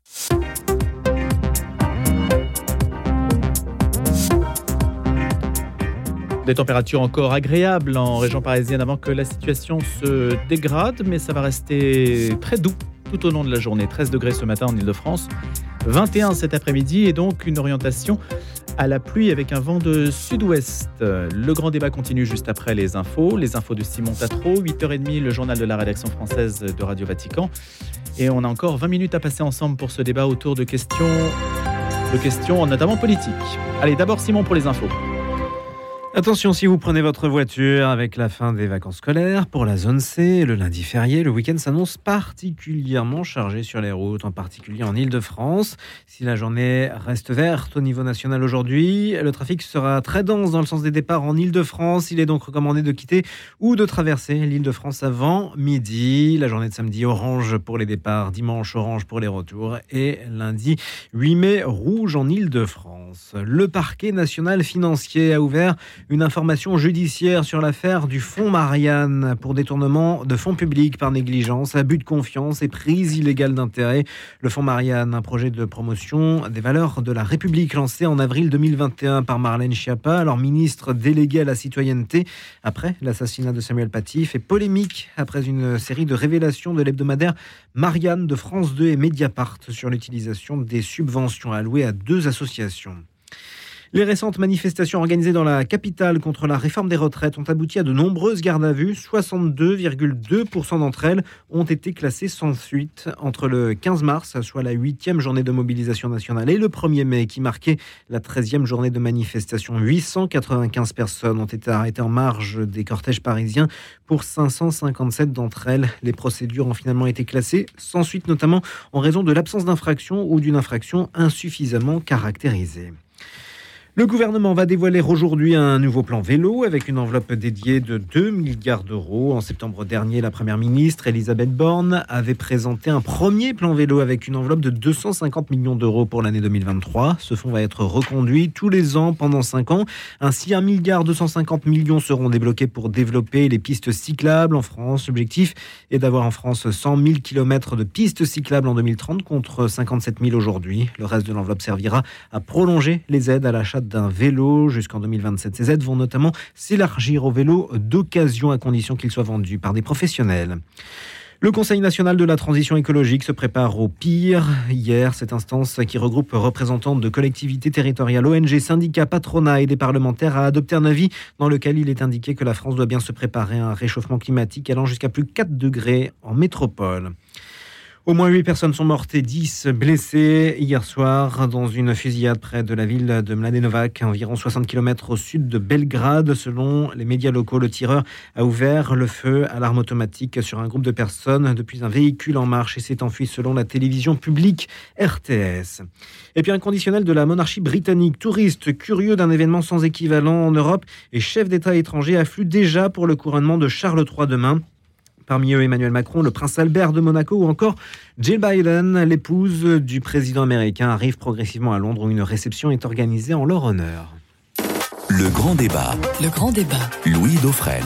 [SPEAKER 2] Des températures encore agréables en région parisienne avant que la situation se dégrade, mais ça va rester très doux tout au long de la journée. 13 degrés ce matin en Ile-de-France, 21 cet après-midi et donc une orientation à la pluie avec un vent de sud-ouest. Le grand débat continue juste après les infos. Les infos de Simon Tatro, 8h30, le journal de la rédaction française de Radio Vatican. Et on a encore 20 minutes à passer ensemble pour ce débat autour de questions, de questions notamment politiques. Allez, d'abord Simon pour les infos.
[SPEAKER 1] Attention, si vous prenez votre voiture avec la fin des vacances scolaires, pour la zone C, le lundi férié, le week-end s'annonce particulièrement chargé sur les routes, en particulier en Ile-de-France. Si la journée reste verte au niveau national aujourd'hui, le trafic sera très dense dans le sens des départs en Ile-de-France. Il est donc recommandé de quitter ou de traverser l'Ile-de-France avant midi. La journée de samedi orange pour les départs, dimanche orange pour les retours et lundi 8 mai rouge en Ile-de-France. Le parquet national financier a ouvert une information judiciaire sur l'affaire du fonds Marianne pour détournement de fonds publics par négligence, abus de confiance et prise illégale d'intérêt. Le fonds Marianne, un projet de promotion des valeurs de la République lancé en avril 2021 par Marlène Schiappa, alors ministre déléguée à la citoyenneté, après l'assassinat de Samuel Paty, fait polémique après une série de révélations de l'hebdomadaire Marianne de France 2 et Mediapart sur l'utilisation des subventions allouées à deux associations. Les récentes manifestations organisées dans la capitale contre la réforme des retraites ont abouti à de nombreuses gardes à vue. 62,2% d'entre elles ont été classées sans suite entre le 15 mars, soit la huitième journée de mobilisation nationale, et le 1er mai, qui marquait la 13e journée de manifestation. 895 personnes ont été arrêtées en marge des cortèges parisiens. Pour 557 d'entre elles, les procédures ont finalement été classées sans suite, notamment en raison de l'absence d'infraction ou d'une infraction insuffisamment caractérisée. Le gouvernement va dévoiler aujourd'hui un nouveau plan vélo avec une enveloppe dédiée de 2 milliards d'euros. En septembre dernier, la première ministre Elisabeth Borne avait présenté un premier plan vélo avec une enveloppe de 250 millions d'euros pour l'année 2023. Ce fonds va être reconduit tous les ans pendant 5 ans. Ainsi, 1 milliard 250 millions seront débloqués pour développer les pistes cyclables en France. L'objectif est d'avoir en France 100 000 km de pistes cyclables en 2030 contre 57 000 aujourd'hui. Le reste de l'enveloppe servira à prolonger les aides à l'achat d'un vélo jusqu'en 2027. Ces aides vont notamment s'élargir aux vélos d'occasion à condition qu'ils soient vendus par des professionnels. Le Conseil national de la transition écologique se prépare au pire. Hier, cette instance qui regroupe représentants de collectivités territoriales, ONG, syndicats, patronats et des parlementaires a adopté un avis dans lequel il est indiqué que la France doit bien se préparer à un réchauffement climatique allant jusqu'à plus 4 degrés en métropole. Au moins 8 personnes sont mortes et 10 blessées hier soir dans une fusillade près de la ville de Mladenovac, environ 60 km au sud de Belgrade. Selon les médias locaux, le tireur a ouvert le feu à l'arme automatique sur un groupe de personnes depuis un véhicule en marche et s'est enfui selon la télévision publique RTS. Et puis un conditionnel de la monarchie britannique, touriste curieux d'un événement sans équivalent en Europe et chef d'État étranger affluent déjà pour le couronnement de Charles III demain. Parmi eux, Emmanuel Macron, le prince Albert de Monaco ou encore Jill Biden, l'épouse du président américain, arrive progressivement à Londres où une réception est organisée en leur honneur.
[SPEAKER 6] Le grand débat.
[SPEAKER 9] Le grand débat.
[SPEAKER 6] Louis Dauphren.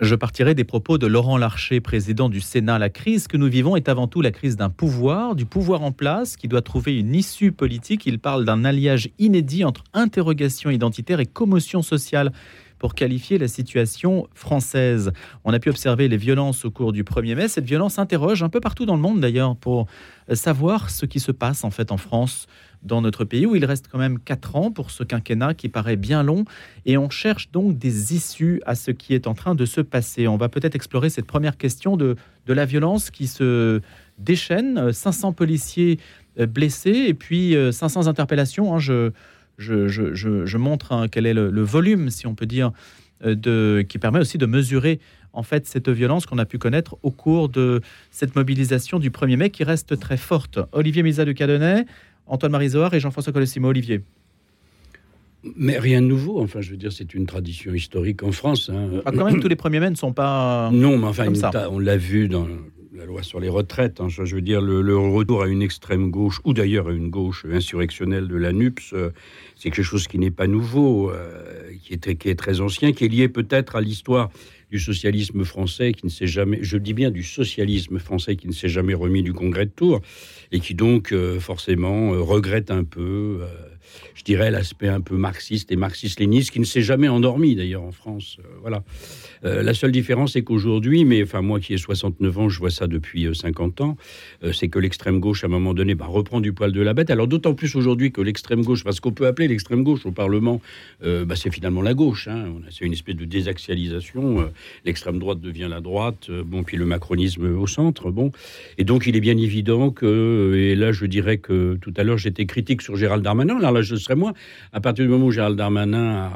[SPEAKER 2] Je partirai des propos de Laurent Larcher, président du Sénat. La crise que nous vivons est avant tout la crise d'un pouvoir, du pouvoir en place, qui doit trouver une issue politique. Il parle d'un alliage inédit entre interrogation identitaire et commotion sociale pour qualifier la situation française. On a pu observer les violences au cours du 1er mai. Cette violence interroge un peu partout dans le monde d'ailleurs pour savoir ce qui se passe en fait en France dans notre pays où il reste quand même 4 ans pour ce quinquennat qui paraît bien long et on cherche donc des issues à ce qui est en train de se passer. On va peut-être explorer cette première question de, de la violence qui se déchaîne, 500 policiers euh, blessés et puis 500 euh, interpellations. Hein. Je, je, je, montre hein, quel est le, volume, si on peut dire, euh, de, qui permet aussi de mesurer en fait cette violence qu'on a pu connaître au cours de cette mobilisation du 1er mai qui reste très forte. Olivier Misa de Cadenet, Antoine Marizoard et Jean-François Colossimo. Olivier.
[SPEAKER 5] Mais rien de nouveau. Enfin, je veux dire, c'est une tradition historique en France. Hein.
[SPEAKER 2] Ah, quand même, tous les premiers mai ne sont pas.
[SPEAKER 5] Non, mais enfin, on l'a vu dans la loi sur les retraites. Hein. je, veux dire, le, retour à une extrême gauche, ou d'ailleurs à une gauche insurrectionnelle de la NUPS, euh, c'est quelque chose qui n'est pas nouveau, euh, qui, est, très ancien, qui est lié peut-être à l'histoire du socialisme français qui ne s'est jamais, je dis bien du socialisme français qui ne s'est jamais remis du congrès de Tours et qui donc euh, forcément regrette un peu je dirais, l'aspect un peu marxiste et marxiste-léniste qui ne s'est jamais endormi d'ailleurs en France. Euh, voilà. Euh, la seule différence, c'est qu'aujourd'hui, mais enfin moi qui ai 69 ans, je vois ça depuis 50 euh, ans, c'est que l'extrême gauche, à un moment donné, bah, reprend du poil de la bête. Alors d'autant plus aujourd'hui que l'extrême gauche, parce qu'on peut appeler l'extrême gauche au Parlement, bah, c'est finalement la gauche. Hein. C'est une espèce de désaxialisation. L'extrême droite devient la droite, bon, puis le macronisme au centre, bon. Et donc il est bien évident que, et là je dirais que tout à l'heure j'étais critique sur Gérald Darmanin. Je serais moi. À partir du moment où Gérald Darmanin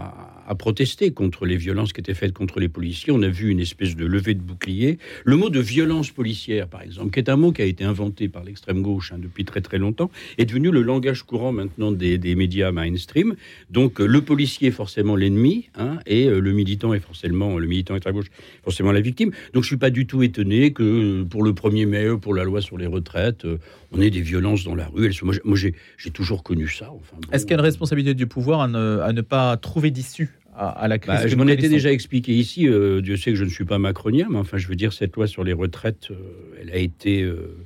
[SPEAKER 5] a, protesté contre les violences qui étaient faites contre les policiers, on a vu une espèce de levée de bouclier. Le mot de violence policière, par exemple, qui est un mot qui a été inventé par l'extrême gauche hein, depuis très très longtemps, est devenu le langage courant maintenant des, médias mainstream. Donc le policier est forcément l'ennemi, hein, et euh, le militant est forcément le militant extrême gauche forcément la victime. Donc je suis pas du tout étonné que pour le 1er mai, pour la loi sur les retraites, euh, on ait des violences dans la rue. Moi, j'ai toujours connu ça. Enfin,
[SPEAKER 2] Est-ce qu'il y a une responsabilité du pouvoir à ne, pas trouver d'issue à, la crise
[SPEAKER 5] bah, Je m'en étais déjà expliqué ici. Euh, Dieu sait que je ne suis pas macronien, mais enfin, je veux dire, cette loi sur les retraites, euh, elle a été. Euh,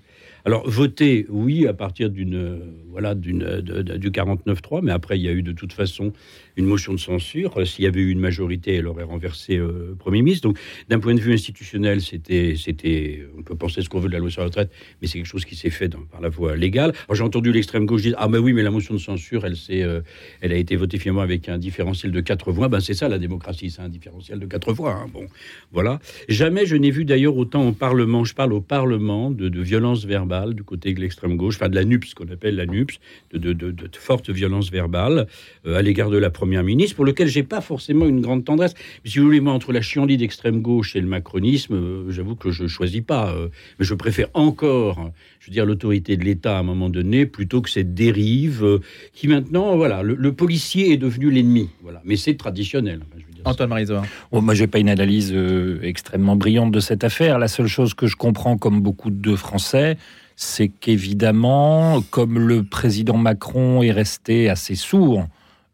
[SPEAKER 5] alors, votée, oui, à partir d'une. voilà, d'une, du 49-3, mais après, il y a eu de toute façon une motion de censure. Euh, s'il y avait eu une majorité, elle aurait renversé euh, Premier ministre. Donc, d'un point de vue institutionnel, c'était, c'était, on peut penser ce qu'on veut de la loi sur la retraite, mais c'est quelque chose qui s'est fait par la voie légale. j'ai entendu l'extrême gauche dire ah ben oui, mais la motion de censure, elle s'est, euh, elle a été votée finalement avec un différentiel de quatre voix. Ben c'est ça la démocratie, c'est un différentiel de quatre voix. Hein. Bon, voilà. Jamais je n'ai vu d'ailleurs autant au Parlement, je parle au Parlement de, de violence verbale du côté de l'extrême gauche, enfin de la NUPS, qu'on appelle la NUPS, de, de, de, de forte violence verbale à l'égard de la première ministre, pour lequel j'ai pas forcément une grande tendresse. Mais si vous voulez, moi, entre la chienlit d'extrême gauche et le macronisme, euh, j'avoue que je choisis pas. Euh, mais je préfère encore, je veux dire, l'autorité de l'État à un moment donné, plutôt que cette dérive euh, qui maintenant, voilà, le, policier est devenu l'ennemi. Voilà. Mais c'est traditionnel.
[SPEAKER 2] Antoine Marizoa.
[SPEAKER 4] Oh, moi, j'ai pas une analyse extrêmement brillante de cette affaire. La seule chose que je comprends, comme beaucoup de Français, c'est qu'évidemment, comme le président Macron est resté assez sourd euh,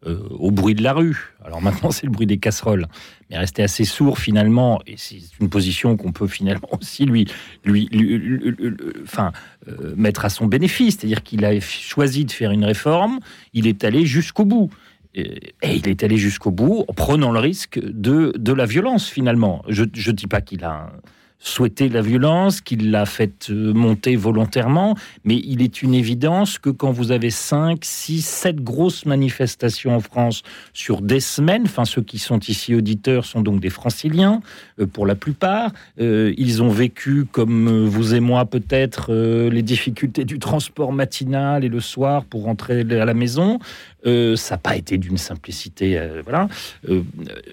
[SPEAKER 4] au bruit de la rue. Alors maintenant, [laughs] c'est le bruit des casseroles, mais rester assez sourd finalement, et c'est une position qu'on peut finalement [laughs] aussi lui, lui, enfin, euh, mettre à son bénéfice. C'est-à-dire qu'il a choisi de faire une réforme, il est allé jusqu'au bout. Et, il est allé jusqu'au bout en prenant le risque de, de la violence finalement. Je ne dis pas qu'il a souhaité la violence, qu'il l'a fait euh, monter volontairement, mais il est une évidence que quand vous avez 5, 6, 7 grosses manifestations en France sur des semaines, enfin ceux qui sont ici auditeurs sont donc des franciliens euh, pour la plupart, euh, ils ont vécu comme vous et moi peut-être les difficultés du transport matinal et le soir pour rentrer à la maison, euh, ça n'a pas été d'une simplicité. Euh, voilà. Euh,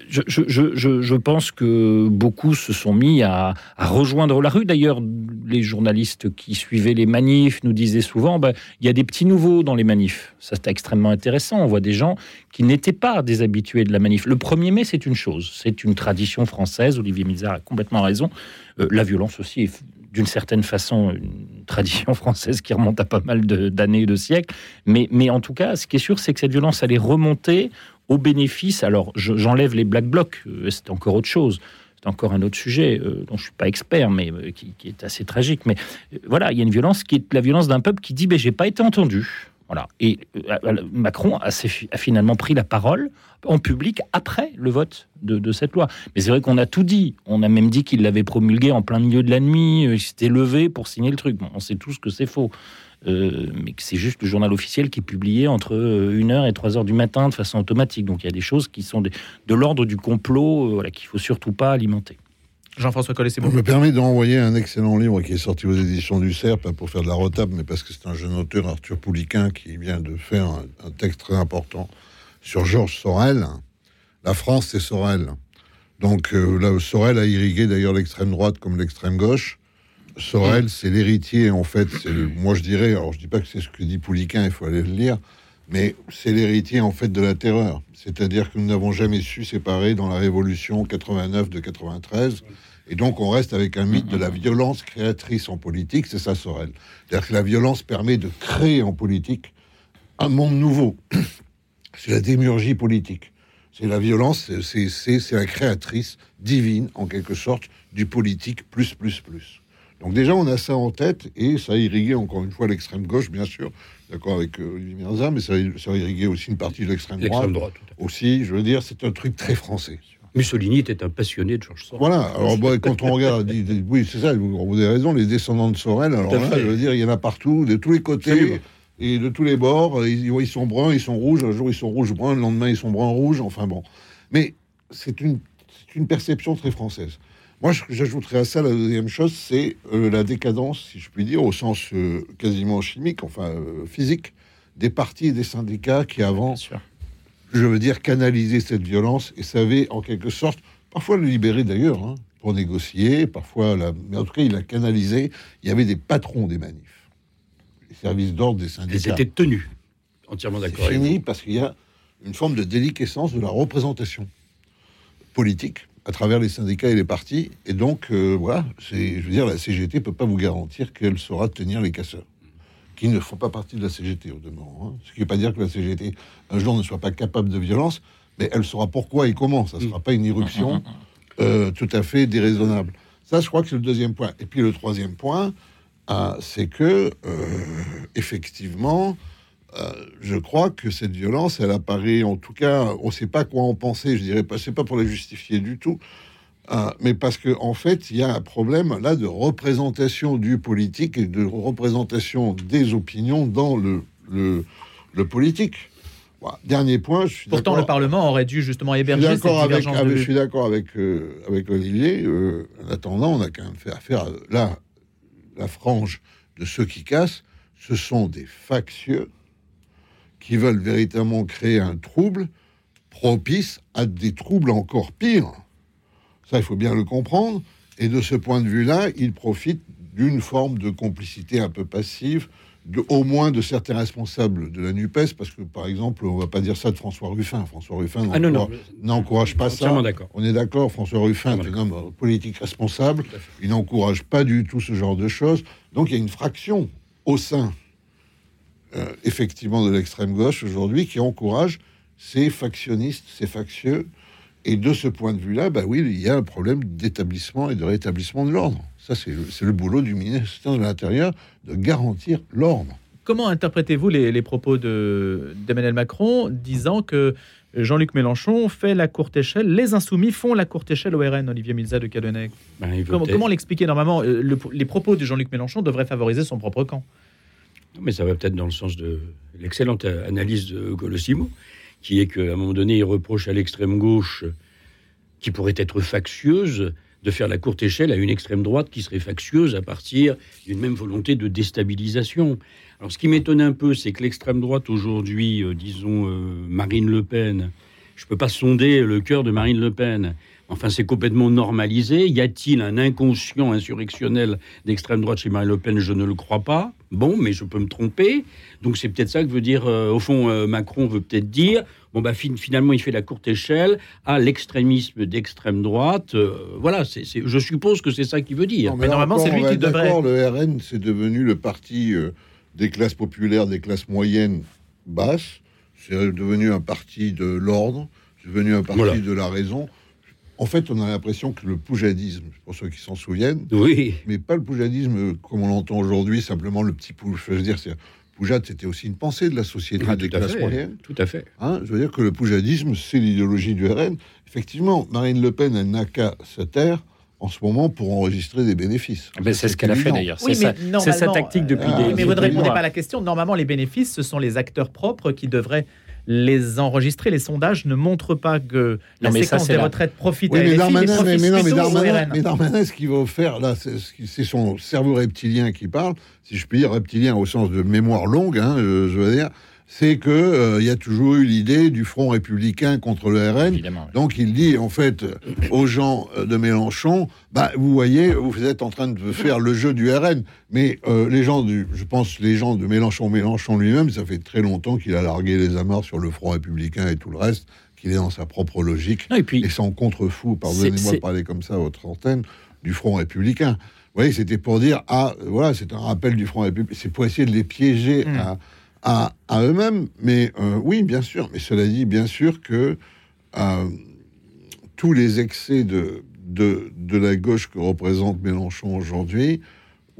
[SPEAKER 4] je, pense que beaucoup se sont mis à, rejoindre la rue. D'ailleurs, les journalistes qui suivaient les manifs nous disaient souvent ben, il y a des petits nouveaux dans les manifs. Ça, c'est extrêmement intéressant. On voit des gens qui n'étaient pas des habitués de la manif. Le 1er mai, c'est une chose. C'est une tradition française. Olivier Mizard a complètement raison. la violence aussi est d'une certaine façon une tradition [laughs] française qui remonte à pas mal d'années et de siècles. Mais, mais en tout cas, ce qui est sûr, c'est que cette violence, elle est remontée au bénéfice. Alors, j'enlève les black blocs, euh, c'est encore autre chose. C'est encore un autre sujet euh, dont je suis pas expert, mais euh, qui, est assez tragique. Mais voilà, il y a une violence qui est la violence d'un peuple qui dit ben, j'ai pas été entendu. Voilà. Et euh, Macron a, finalement pris la parole en public après le vote de, cette loi. Mais c'est vrai qu'on a tout dit. On a même dit qu'il l'avait promulgué en plein milieu de la nuit. Euh, il s'était levé pour signer le truc. on sait tous que c'est faux. Euh, mais c'est juste le journal officiel qui est publié entre 1h et 3h du matin de façon automatique. Donc il y a des choses qui sont de l'ordre du complot qu'il faut surtout pas alimenter.
[SPEAKER 2] Jean-François Collet, c'est
[SPEAKER 3] bon. me permet d'envoyer un excellent livre qui est sorti aux éditions du CERF, pas pour faire de la retape, mais parce que c'est un jeune auteur, Arthur Pouliquin, qui vient de faire un, texte très important sur Georges Sorel. La France, c'est Sorel. Donc euh, là, Sorel a irrigué d'ailleurs l'extrême droite comme l'extrême gauche. Sorel, c'est l'héritier, en fait. moi, je dirais, alors je dis pas que c'est ce que dit Pouliquin, il faut aller le lire, mais c'est l'héritier, en fait, de la terreur. C'est-à-dire que nous n'avons jamais su séparer dans la Révolution 89 de 93. Et donc, on reste avec un mythe de la violence créatrice en politique, c'est ça, Sorel. C'est-à-dire que la violence permet de créer en politique un monde nouveau. [clears throat] C'est la démurgie politique. C'est la violence, c'est la créatrice divine, en quelque sorte, du politique plus, plus, plus. Donc déjà, on a ça en tête, et ça a irrigué encore une fois l'extrême gauche, bien sûr, d'accord avec euh, Olivier Mirza, mais ça a, ça a, irrigué aussi une partie de l'extrême droite. droite aussi, je veux dire, c'est un truc très français.
[SPEAKER 5] Mussolini était un passionné de Georges Sorel.
[SPEAKER 3] Voilà, alors quand on regarde, oui, c'est ça, vous, avez raison, les descendants de Sorel, alors là, je veux dire, il y en a partout, de tous les côtés. Et de tous les bords, ils, ils, sont bruns, ils sont rouges, un jour ils sont rouges-bruns, le lendemain ils sont bruns-rouges, enfin bon. Mais c'est une, une perception très française. Moi, j'ajouterais à ça la deuxième chose, c'est euh, la décadence, si je puis dire, au sens euh, quasiment chimique, enfin euh, physique, des partis et des syndicats qui avant je veux dire, canaliser cette violence et savait en quelque sorte, parfois le libérer d'ailleurs, hein, pour négocier, parfois, la... mais en tout cas, il a canalisé. Il y avait des patrons des manifs, les services d'ordre des syndicats.
[SPEAKER 5] Ils étaient tenus, entièrement d'accord.
[SPEAKER 3] C'est fini parce qu'il y a une forme de déliquescence de la représentation politique à travers les syndicats et les partis. Et donc, euh, voilà, c'est, je veux dire, la CGT peut pas vous garantir qu'elle saura tenir les casseurs qui ne font pas partie de la CGT au demeurant. Hein. Ce qui ne veut pas dire que la CGT, un jour, ne soit pas capable de violence, mais elle saura pourquoi et comment. Ça ne sera pas une irruption [laughs] euh, tout à fait déraisonnable. Ça, je crois que c'est le deuxième point. Et puis le troisième point, euh, c'est que, euh, effectivement, je crois que cette violence, elle apparaît, en tout cas, on ne sait pas quoi en penser, je dirais pas, c'est pas pour la justifier du tout, ah, mais parce qu'en en fait, il y a un problème là de représentation du politique et de représentation des opinions dans le, le, politique. Dernier point. Je
[SPEAKER 2] suis Pourtant, le Parlement aurait dû justement héberger
[SPEAKER 3] cette divergence avec, Je suis d'accord avec, euh, avec Olivier. Euh, en attendant, on a quand même fait affaire. là, la frange de ceux qui cassent, ce sont des factieux qui veulent véritablement créer un trouble propice à des troubles encore pires. Ça, il faut bien le comprendre. Et de ce point de vue-là, il profite d'une forme de complicité un peu passive, de, au moins de certains responsables de la NUPES, parce que, par exemple, on ne va pas dire ça de François Ruffin. François Ruffin ah n'encourage pas ça. On est d'accord, François Ruffin est un homme politique responsable. Il n'encourage pas du tout ce genre de choses. Donc il y a une fraction au sein, euh, effectivement, de l'extrême gauche aujourd'hui qui encourage ces factionnistes, ces factieux, et de ce point de vue-là, bah oui, il y a un problème d'établissement et de rétablissement de l'ordre. Ça, c'est le, boulot du ministère de l'Intérieur de garantir l'ordre.
[SPEAKER 2] Comment interprétez-vous les, propos d'Emmanuel Macron disant que Jean-Luc Mélenchon fait la courte échelle, les insoumis font la courte échelle au RN, Olivier Milza de Cadenet? Ben, Comment, l'expliquer? Normalement, euh, les propos de Jean-Luc Mélenchon devraient favoriser son propre camp.
[SPEAKER 5] Mais ça va peut-être dans le sens de l'excellente analyse de Colossimo qui est qu'à un moment donné, il reproche à l'extrême gauche, qui pourrait être factieuse, de faire la courte échelle à une extrême droite qui serait factieuse à partir d'une même volonté de déstabilisation. Alors ce qui m'étonne un peu, c'est que l'extrême droite aujourd'hui, euh, disons euh, Marine Le Pen, je ne peux pas sonder le cœur de Marine Le Pen, Enfin, c'est complètement normalisé. Y a-t-il un inconscient insurrectionnel d'extrême droite chez Marine Le Pen? Je ne le crois pas. Bon, mais je peux me tromper. Donc c'est peut-être ça que veut dire, euh, au fond, euh, Macron veut peut-être dire, bon, bah, finalement, il fait la courte échelle à l'extrémisme d'extrême droite. Euh, voilà, c'est, je suppose que c'est ça qu'il veut dire.
[SPEAKER 3] mais, normalement, c'est lui qui devrait... Le RN, c'est devenu le parti des classes populaires, des classes moyennes basses. C'est devenu un parti de l'ordre, c'est devenu un parti de la raison. En fait, on a l'impression que le poujadisme, pour ceux qui s'en souviennent,
[SPEAKER 5] oui.
[SPEAKER 3] mais pas le poujadisme comme on l'entend aujourd'hui, simplement le petit pouge. Je veux dire, c'est Poujade, c'était aussi une pensée de la société
[SPEAKER 5] Ah,
[SPEAKER 3] des classes
[SPEAKER 5] fait.
[SPEAKER 3] moyennes.
[SPEAKER 5] Tout à fait.
[SPEAKER 3] Hein, je veux dire que le poujadisme, c'est l'idéologie du RN. Effectivement, Marine Le Pen, elle n'a qu'à se taire en ce moment pour enregistrer des bénéfices.
[SPEAKER 4] Ben, c'est ce qu'elle a fait d'ailleurs.
[SPEAKER 2] Oui,
[SPEAKER 4] C'est
[SPEAKER 2] mais
[SPEAKER 4] sa- tactique depuis
[SPEAKER 3] euh,
[SPEAKER 4] des.
[SPEAKER 2] mais vous ne répondez
[SPEAKER 4] mois.
[SPEAKER 2] pas à la question. Normalement, les bénéfices, ce sont les acteurs propres qui devraient les enregistrer. Les sondages ne montrent pas que la
[SPEAKER 4] Non, mais ça,
[SPEAKER 2] séquence des
[SPEAKER 4] la-
[SPEAKER 2] retraites profite
[SPEAKER 3] Oui,
[SPEAKER 2] à
[SPEAKER 3] mais
[SPEAKER 2] LFI,
[SPEAKER 3] Darmanin, mais, mais non, mais Darmanin,
[SPEAKER 2] RN.
[SPEAKER 3] mais Darmanin, ce qu'il va faire là, c'est son cerveau reptilien qui parle, si je puis dire reptilien au sens de mémoire longue, hein, je, je veux dire, c'est que euh, il y a toujours eu l'idée du front républicain contre le RN. Donc il dit en fait euh, aux gens euh, de Mélenchon, bah vous voyez, vous êtes en train de faire le jeu du RN, mais euh, les gens du, je pense les gens de Mélenchon, Mélenchon lui-même, ça fait très longtemps qu'il a largué les amarres sur le front républicain et tout le reste, qu'il est dans sa propre logique
[SPEAKER 4] Non, et puis,
[SPEAKER 3] et sans contre-fou, pardonnez-moi de parler comme ça à votre antenne, du Front républicain. Vous voyez, c'était pour dire, ah, voilà, c'est un rappel du Front républicain, c'est pour essayer de les piéger
[SPEAKER 2] Mm.
[SPEAKER 3] à, à, eux-mêmes, mais euh, oui, bien sûr, mais cela dit, bien sûr que euh, tous les excès de la gauche que représente Mélenchon aujourd'hui,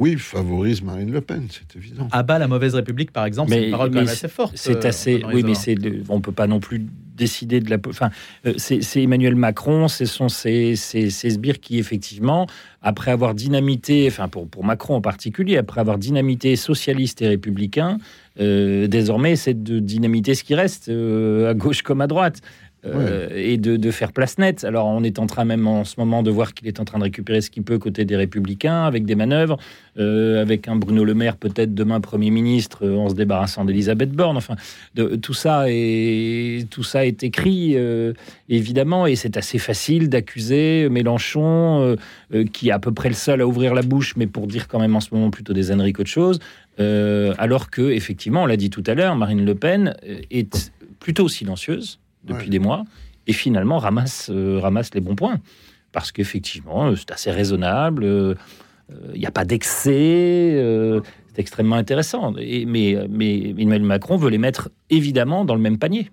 [SPEAKER 3] oui, favorisent Marine Le Pen, c'est évident.
[SPEAKER 2] À bas la mauvaise République, par exemple, c'est une parole quand même assez forte.
[SPEAKER 4] C'est
[SPEAKER 2] euh,
[SPEAKER 4] assez. Oui, mais c'est. On peut pas non plus décider de la. Enfin, euh, c'est c'est Emmanuel Macron, ce sont ces, ces, ces sbires qui, effectivement, après avoir dynamité, enfin, pour, pour Macron en particulier, après avoir dynamité socialiste et républicain, euh, désormais, c'est de dynamiter ce qui reste, euh, à gauche comme à droite. Euh, et de, de faire place nette. Alors, on est en train même en ce moment de voir qu'il est en train de récupérer ce qu'il peut côté des Républicains avec des manœuvres, euh, avec un Bruno Le Maire peut-être demain Premier ministre euh, en se débarrassant d'Elisabeth Borne. Enfin, de, tout ça est tout ça est écrit euh, évidemment et c'est assez facile d'accuser Mélenchon qui est à peu près le seul à ouvrir la bouche, mais pour dire quand même en ce moment plutôt des âneries qu'autre chose. alors que effectivement, on l'a dit tout à l'heure, Marine Le Pen est plutôt silencieuse depuis
[SPEAKER 3] Ouais.
[SPEAKER 4] des mois et finalement ramasse euh, ramasse les bons points parce qu'effectivement euh, c'est assez raisonnable. euh, il n'y a pas d'excès, euh, c'est extrêmement intéressant. Et, mais, mais Emmanuel Macron veut les mettre évidemment dans le même panier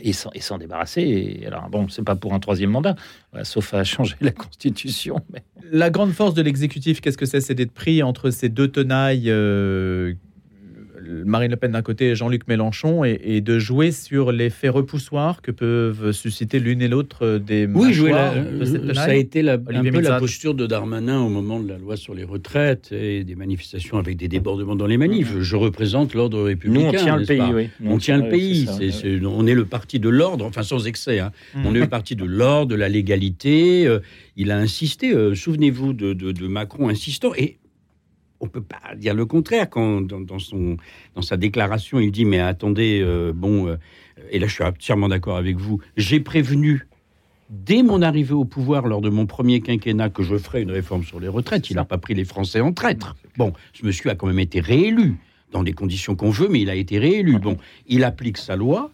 [SPEAKER 4] et s'en, et s'en débarrasser. Et alors, bon, c'est pas pour un troisième mandat, voilà, sauf à changer la Constitution. Mais...
[SPEAKER 2] La grande force de l'exécutif, qu'est-ce que c'est? C'est d'être pris entre ces deux tenailles, euh, Marine Le Pen d'un côté et Jean-Luc Mélenchon, et, et de jouer sur l'effet repoussoir que peuvent susciter l'une et l'autre des
[SPEAKER 5] Oui, jouer la-
[SPEAKER 2] de cette
[SPEAKER 5] ça a été la, un peu la posture de Darmanin au moment de la loi sur les retraites et des manifestations avec des débordements dans les manifs. Je représente l'ordre
[SPEAKER 4] Nous,
[SPEAKER 5] républicain.
[SPEAKER 4] on tient le pays, oui. Nous,
[SPEAKER 5] On tient le pays.
[SPEAKER 4] c'est-
[SPEAKER 5] on est le parti de l'ordre, enfin sans excès. hein.
[SPEAKER 2] Mm.
[SPEAKER 5] On est le parti de l'ordre, de la légalité. euh, il a insisté. euh, Souvenez-vous de, de- de Macron insistant. Et on peut pas dire le contraire quand dans, dans son dans sa déclaration il dit mais attendez euh, bon euh, et là je suis entièrement d'accord avec vous. J'ai prévenu dès mon arrivée au pouvoir lors de mon premier quinquennat que je ferais une réforme sur les retraites. Il n'a pas pris les Français en traître. Bon, ce monsieur a quand même été réélu dans des conditions qu'on veut, mais il a été réélu. Bon, il applique sa loi.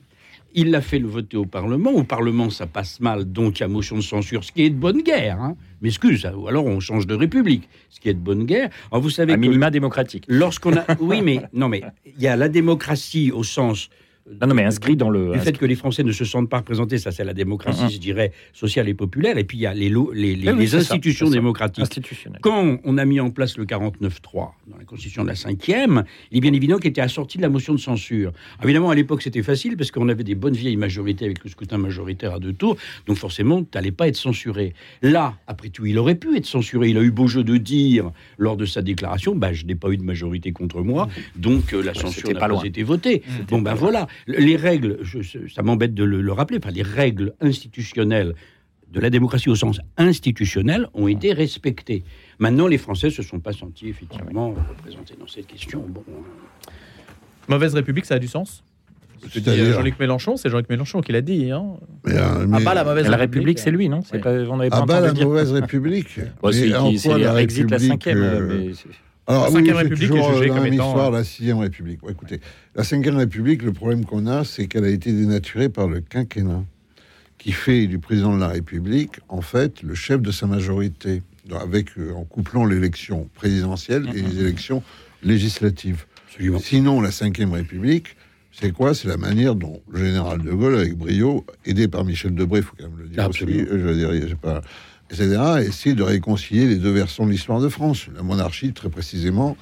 [SPEAKER 5] Il l'a fait le voter au Parlement. Au Parlement, ça passe mal, donc il y a motion de censure, ce qui est de bonne guerre. Hein. M'excuse, ou alors on change de république, ce qui est de bonne guerre. Alors vous savez que
[SPEAKER 4] minima démocratique.
[SPEAKER 5] lorsqu'on a, [laughs] oui, mais non, mais il y a la démocratie au sens
[SPEAKER 4] Non, non, mais inscrit dans le.
[SPEAKER 5] du fait que les Français ne se sentent pas représentés, ça c'est la démocratie, je dirais, sociale et populaire, et puis il y a les, institutions
[SPEAKER 4] ça.
[SPEAKER 5] démocratiques. Quand on a mis en place le 49.3 dans la Constitution de la 5e, il est bien évident qu'il était assorti de la motion de censure. Évidemment, à l'époque, c'était facile parce qu'on avait des bonnes vieilles majorités avec le scrutin majoritaire à deux tours, donc forcément, tu n'allais pas être censuré. Là, après tout, il aurait pu être censuré. Il a eu beau jeu de dire lors de sa déclaration bah, Je n'ai pas eu de majorité contre moi, donc euh, la censure
[SPEAKER 4] c'était
[SPEAKER 5] n'a
[SPEAKER 4] pas
[SPEAKER 5] été votée. Bon, ben voilà. Les règles, je- ça m'embête de le, le rappeler, enfin, les règles institutionnelles de la démocratie au sens institutionnel ont été respectées. Maintenant, les Français se sont pas sentis effectivement représentés dans cette question. Bon, euh,
[SPEAKER 2] Mauvaise République, ça a du sens? Euh, Jean-Luc Mélenchon, c'est Jean-Luc Mélenchon qui l'a dit. Hein.
[SPEAKER 3] mais, euh,
[SPEAKER 2] Ah bah la mauvaise
[SPEAKER 4] La République, c'est lui, non?
[SPEAKER 2] Oui.
[SPEAKER 4] pas, On n'avait pas
[SPEAKER 3] Ah bah la
[SPEAKER 4] dire.
[SPEAKER 3] mauvaise République. [laughs]
[SPEAKER 4] Bon,
[SPEAKER 3] Mais en quoi
[SPEAKER 4] la
[SPEAKER 3] la
[SPEAKER 4] cinquième.
[SPEAKER 3] euh,
[SPEAKER 4] mais c'est-
[SPEAKER 3] Alors,
[SPEAKER 2] La
[SPEAKER 3] oui,
[SPEAKER 2] Cinquième
[SPEAKER 3] c'est
[SPEAKER 2] République
[SPEAKER 3] toujours
[SPEAKER 2] est jugée comme
[SPEAKER 3] la même
[SPEAKER 2] étant,
[SPEAKER 3] histoire,
[SPEAKER 2] euh,
[SPEAKER 3] la Sixième République. Bon, écoutez, la Cinquième République, le problème qu'on a, c'est qu'elle a été dénaturée par le quinquennat, qui fait du président de la République, en fait, le chef de sa majorité, avec, euh, en couplant l'élection présidentielle et les élections législatives.
[SPEAKER 5] absolument.
[SPEAKER 3] Sinon, la Cinquième République, c'est quoi? C'est la manière dont le général de Gaulle, avec brio, aidé par Michel Debré, il faut quand même le dire
[SPEAKER 5] Absolument.
[SPEAKER 3] euh, je veux dire, pas, etc., essayer de réconcilier les deux versions de l'histoire de France. La monarchie, très précisément,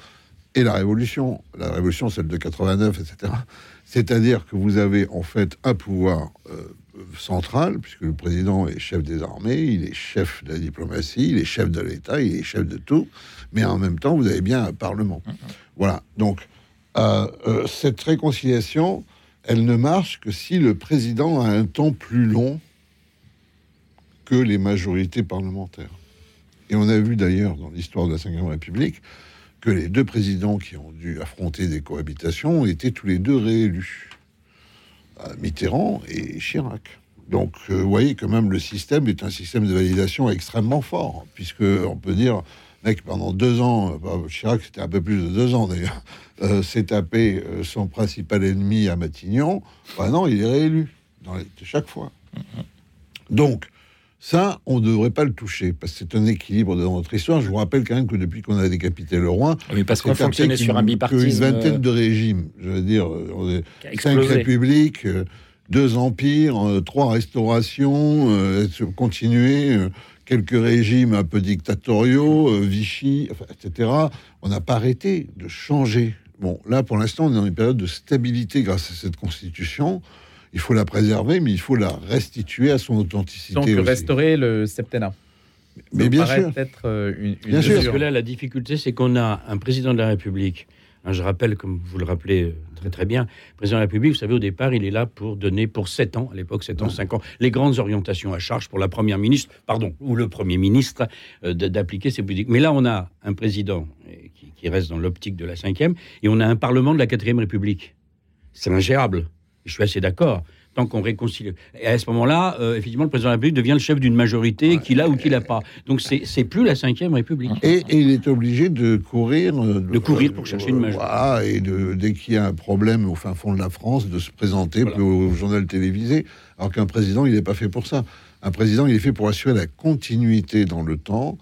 [SPEAKER 3] et la révolution. La révolution, celle de 89, etc. C'est-à-dire que vous avez en fait un pouvoir euh, central, puisque le président est chef des armées, il est chef de la diplomatie, il est chef de l'État, il est chef de tout, mais en même temps, vous avez bien un Parlement. Voilà. Donc, euh, euh, cette réconciliation, elle ne marche que si le président a un temps plus long que les majorités parlementaires. Et on a vu d'ailleurs dans l'histoire de la Ve République que les deux présidents qui ont dû affronter des cohabitations été tous les deux réélus. Mitterrand et Chirac. Donc, euh, vous voyez que même le système est un système de validation extrêmement fort, puisque on peut dire, mec, pendant deux ans, euh, bah, Chirac c'était un peu plus de deux ans d'ailleurs, [laughs] euh, s'est tapé son principal ennemi à Matignon. Bah non, il est réélu dans les- chaque fois. Donc, ça, on ne devrait pas le toucher, parce que c'est un équilibre dans notre histoire. Je vous rappelle quand même que depuis qu'on a décapité le roi,
[SPEAKER 4] Oui, parce qu'on fonctionnait sur un bipartisme
[SPEAKER 3] vingtaine
[SPEAKER 4] euh,
[SPEAKER 3] de régimes. Je veux dire, euh, cinq républiques, euh, deux empires, trois restaurations, continuer, quelques régimes un peu dictatoriaux, Vichy, etc. On n'a pas arrêté de changer. Bon, là, pour l'instant, on est dans une période de stabilité grâce à cette constitution. Il faut la préserver, mais il faut la restituer à son authenticité.
[SPEAKER 2] Donc
[SPEAKER 3] aussi.
[SPEAKER 2] restaurer le septennat.
[SPEAKER 3] Mais
[SPEAKER 2] Ça
[SPEAKER 3] bien sûr.
[SPEAKER 2] être euh, une, une
[SPEAKER 3] Bien sûr.
[SPEAKER 5] Parce que là, la difficulté, c'est qu'on a un président de la République. hein, je rappelle, comme vous le rappelez euh, très très bien, le président de la République, vous savez, au départ, il est là pour donner pour 7 ans, à l'époque 7 ans, 5 ans, les grandes orientations à charge pour la première ministre, pardon, ou le premier ministre, euh, d'appliquer ces politiques. Mais là, on a un président qui, qui reste dans l'optique de la cinquième, et on a un parlement de la quatrième République. C'est ingérable. Je suis assez d'accord. Tant qu'on réconcilie. Et à ce moment-là, euh, effectivement, le président de la République devient le chef d'une majorité qu'il a ou qu'il n'a pas. Donc, c'est plus la cinquième République.
[SPEAKER 3] Et, et il est obligé de courir. euh,
[SPEAKER 5] De courir pour chercher une majorité.
[SPEAKER 3] Voilà, et de, dès qu'il y a un problème au fin fond de la France, de se présenter
[SPEAKER 5] Voilà.
[SPEAKER 3] au journal télévisé. Alors qu'un président, il n'est pas fait pour ça. Un président, il est fait pour assurer la continuité dans le temps.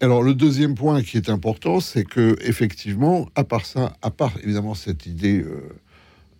[SPEAKER 3] Alors, le deuxième point qui est important, c'est que, effectivement, à part ça, à part évidemment cette idée euh,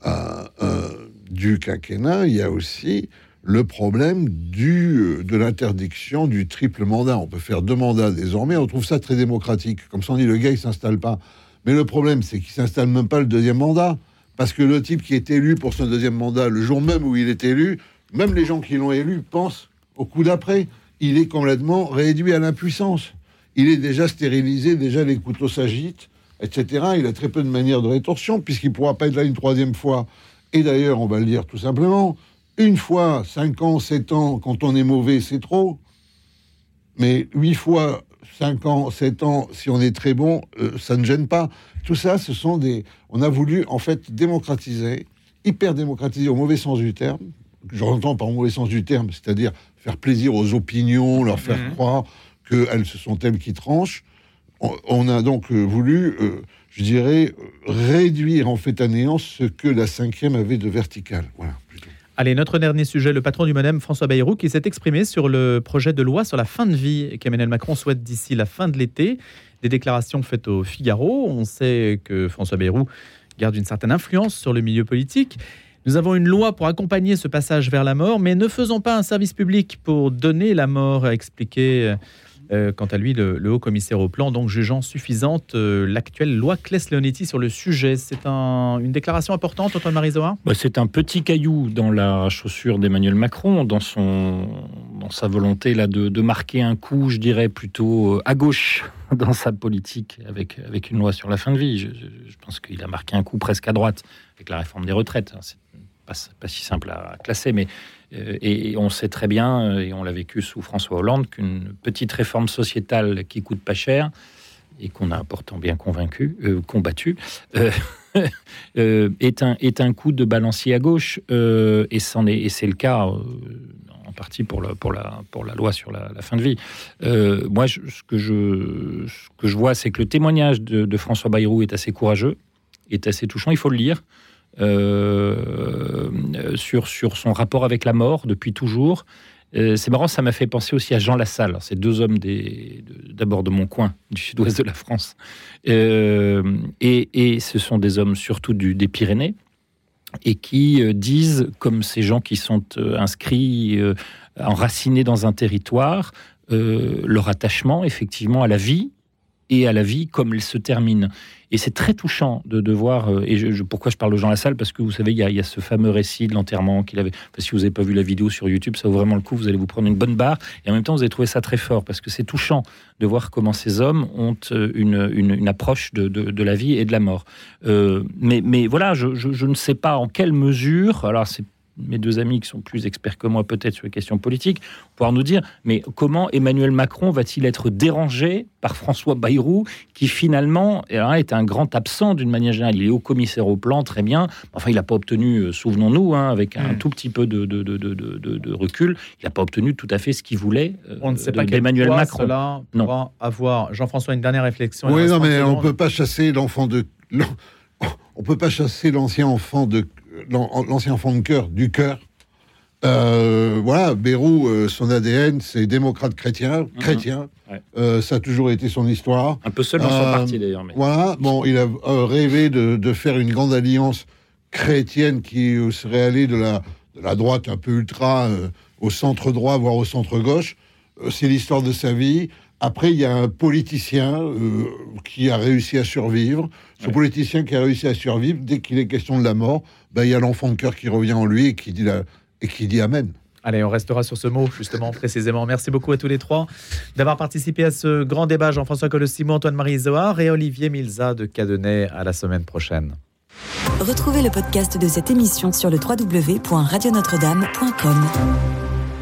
[SPEAKER 3] euh, euh, du quinquennat, il y a aussi le problème du, euh, de l'interdiction du triple mandat. On peut faire deux mandats désormais, on trouve ça très démocratique. Comme ça, on dit le gars, il s'installe pas. Mais le problème, c'est qu'il s'installe même pas le deuxième mandat. Parce que le type qui est élu pour son deuxième mandat, le jour même où il est élu, même les gens qui l'ont élu pensent au coup d'après. Il est complètement réduit à l'impuissance. Il est déjà stérilisé, déjà les couteaux s'agitent, etc. Il a très peu de manières de rétorsion, puisqu'il ne pourra pas être là une troisième fois. Et d'ailleurs, on va le dire tout simplement, une fois, cinq ans, sept ans, quand on est mauvais, c'est trop. Mais huit fois, cinq ans, sept ans, si on est très bon, euh, ça ne gêne pas. Tout ça, ce sont des. On a voulu, en fait, démocratiser, hyper démocratiser au mauvais sens du terme. J'entends par mauvais sens du terme, c'est-à-dire faire plaisir aux opinions, leur faire
[SPEAKER 2] Mhm.
[SPEAKER 3] croire qu'elles ce sont elles qui tranchent. On, on a donc euh, voulu, euh, je dirais, réduire en fait à néant ce que la cinquième avait de vertical. Voilà.
[SPEAKER 2] Allez, notre dernier sujet, le patron du Modem, François Bayrou, qui s'est exprimé sur le projet de loi sur la fin de vie qu'Emmanuel Macron souhaite d'ici la fin de l'été. Des déclarations faites au Figaro. On sait que François Bayrou garde une certaine influence sur le milieu politique. Nous avons une loi pour accompagner ce passage vers la mort, mais ne faisons pas un service public pour donner la mort, a expliqué euh, quant à lui le, haut commissaire au plan, donc jugeant suffisante euh, l'actuelle loi Claes-Leonetti sur le sujet. C'est un- une déclaration importante, Antoine Marizoa
[SPEAKER 4] Bah, c'est un petit caillou dans la chaussure d'Emmanuel Macron, dans, sa volonté là, de, marquer un coup, je dirais, plutôt euh, à gauche [laughs] dans sa politique avec, une loi sur la fin de vie. Je, pense qu'il a marqué un coup presque à droite avec la réforme des retraites. hein. C'est pas, si simple à classer, mais et, et on sait très bien, euh, et on l'a vécu sous François Hollande, qu'une petite réforme sociétale qui coûte pas cher et qu'on a pourtant bien convaincu, euh, combattu, euh, [laughs] euh, est, un, est un coup de balancier à gauche, euh, et, c'est le cas euh, en partie pour, la pour, la, pour la loi sur la, fin de vie. Euh, moi, ce, que je, ce que je vois, c'est que le témoignage de François Bayrou est assez courageux, est assez touchant, il faut le lire. Euh, sur, son rapport avec la mort depuis toujours. Euh, c'est marrant, ça m'a fait penser aussi à Jean Lassalle. Alors, C'est deux hommes d'abord de mon coin, du sud-ouest de la France. Euh, et, et ce sont des hommes surtout du, des Pyrénées et qui disent, comme ces gens qui sont inscrits, enracinés dans un territoire, leur attachement effectivement à la vie et à la vie comme elle se termine. Et c'est très touchant de, de voir, euh, et je, pourquoi je parle aux gens à la salle, parce que vous savez, il y a, ce fameux récit de l'enterrement qu'il avait. si vous n'avez pas vu la vidéo sur YouTube, ça vaut vraiment le coup, vous allez vous prendre une bonne barre, et en même temps, vous allez trouver ça très fort, parce que c'est touchant de voir comment ces hommes ont euh, une, une, approche de, de, la vie et de la mort. Euh, mais, mais voilà, je, je, je, ne sais pas en quelle mesure, alors c'est mes deux amis qui sont plus experts que moi peut-être sur les questions politiques, pouvoir nous dire, mais comment Emmanuel Macron va-t-il être dérangé par François Bayrou, qui finalement est un grand absent d'une manière générale. Il est haut commissaire au plan, très bien. Enfin, il n'a pas obtenu, euh, souvenons-nous, hein, avec un hmm. tout petit peu de, de, de, de recul, il n'a pas obtenu tout à fait ce qu'il voulait
[SPEAKER 2] euh, on ne sait pas d'Emmanuel Macron. Cela non. avoir. Jean-François, une dernière réflexion.
[SPEAKER 3] Oui, non, mais on ne peut pas chasser l'enfant de... On peut pas chasser l'ancien enfant de l'ancien enfant de cœur, du cœur. Euh, voilà, Bérou, euh, son ADN, c'est démocrate chrétien, mhm. chrétien. Euh, ça a toujours été son histoire.
[SPEAKER 4] Un peu seul dans son parti d'ailleurs. Mais...
[SPEAKER 3] Voilà, bon, il a rêvé de, faire une grande alliance chrétienne qui serait allée de la, de la droite un peu ultra au centre droit, voire au centre gauche. c'est l'histoire de sa vie. Après, il y a un politicien qui a réussi à survivre. Ce politicien qui a réussi à survivre, dès qu'il est question de la mort, ben, il y a l'enfant de cœur qui revient en lui et qui dit, la, et qui dit Amen.
[SPEAKER 2] Allez, on restera sur ce mot, justement, précisément. Merci beaucoup à tous les trois d'avoir participé à ce grand débat. Jean-François Colossimo, Antoine-Marie Zohar et Olivier Milza de Cadenet. À la semaine prochaine.
[SPEAKER 9] Retrouvez le podcast de cette émission sur le www.radionotre-dame.com.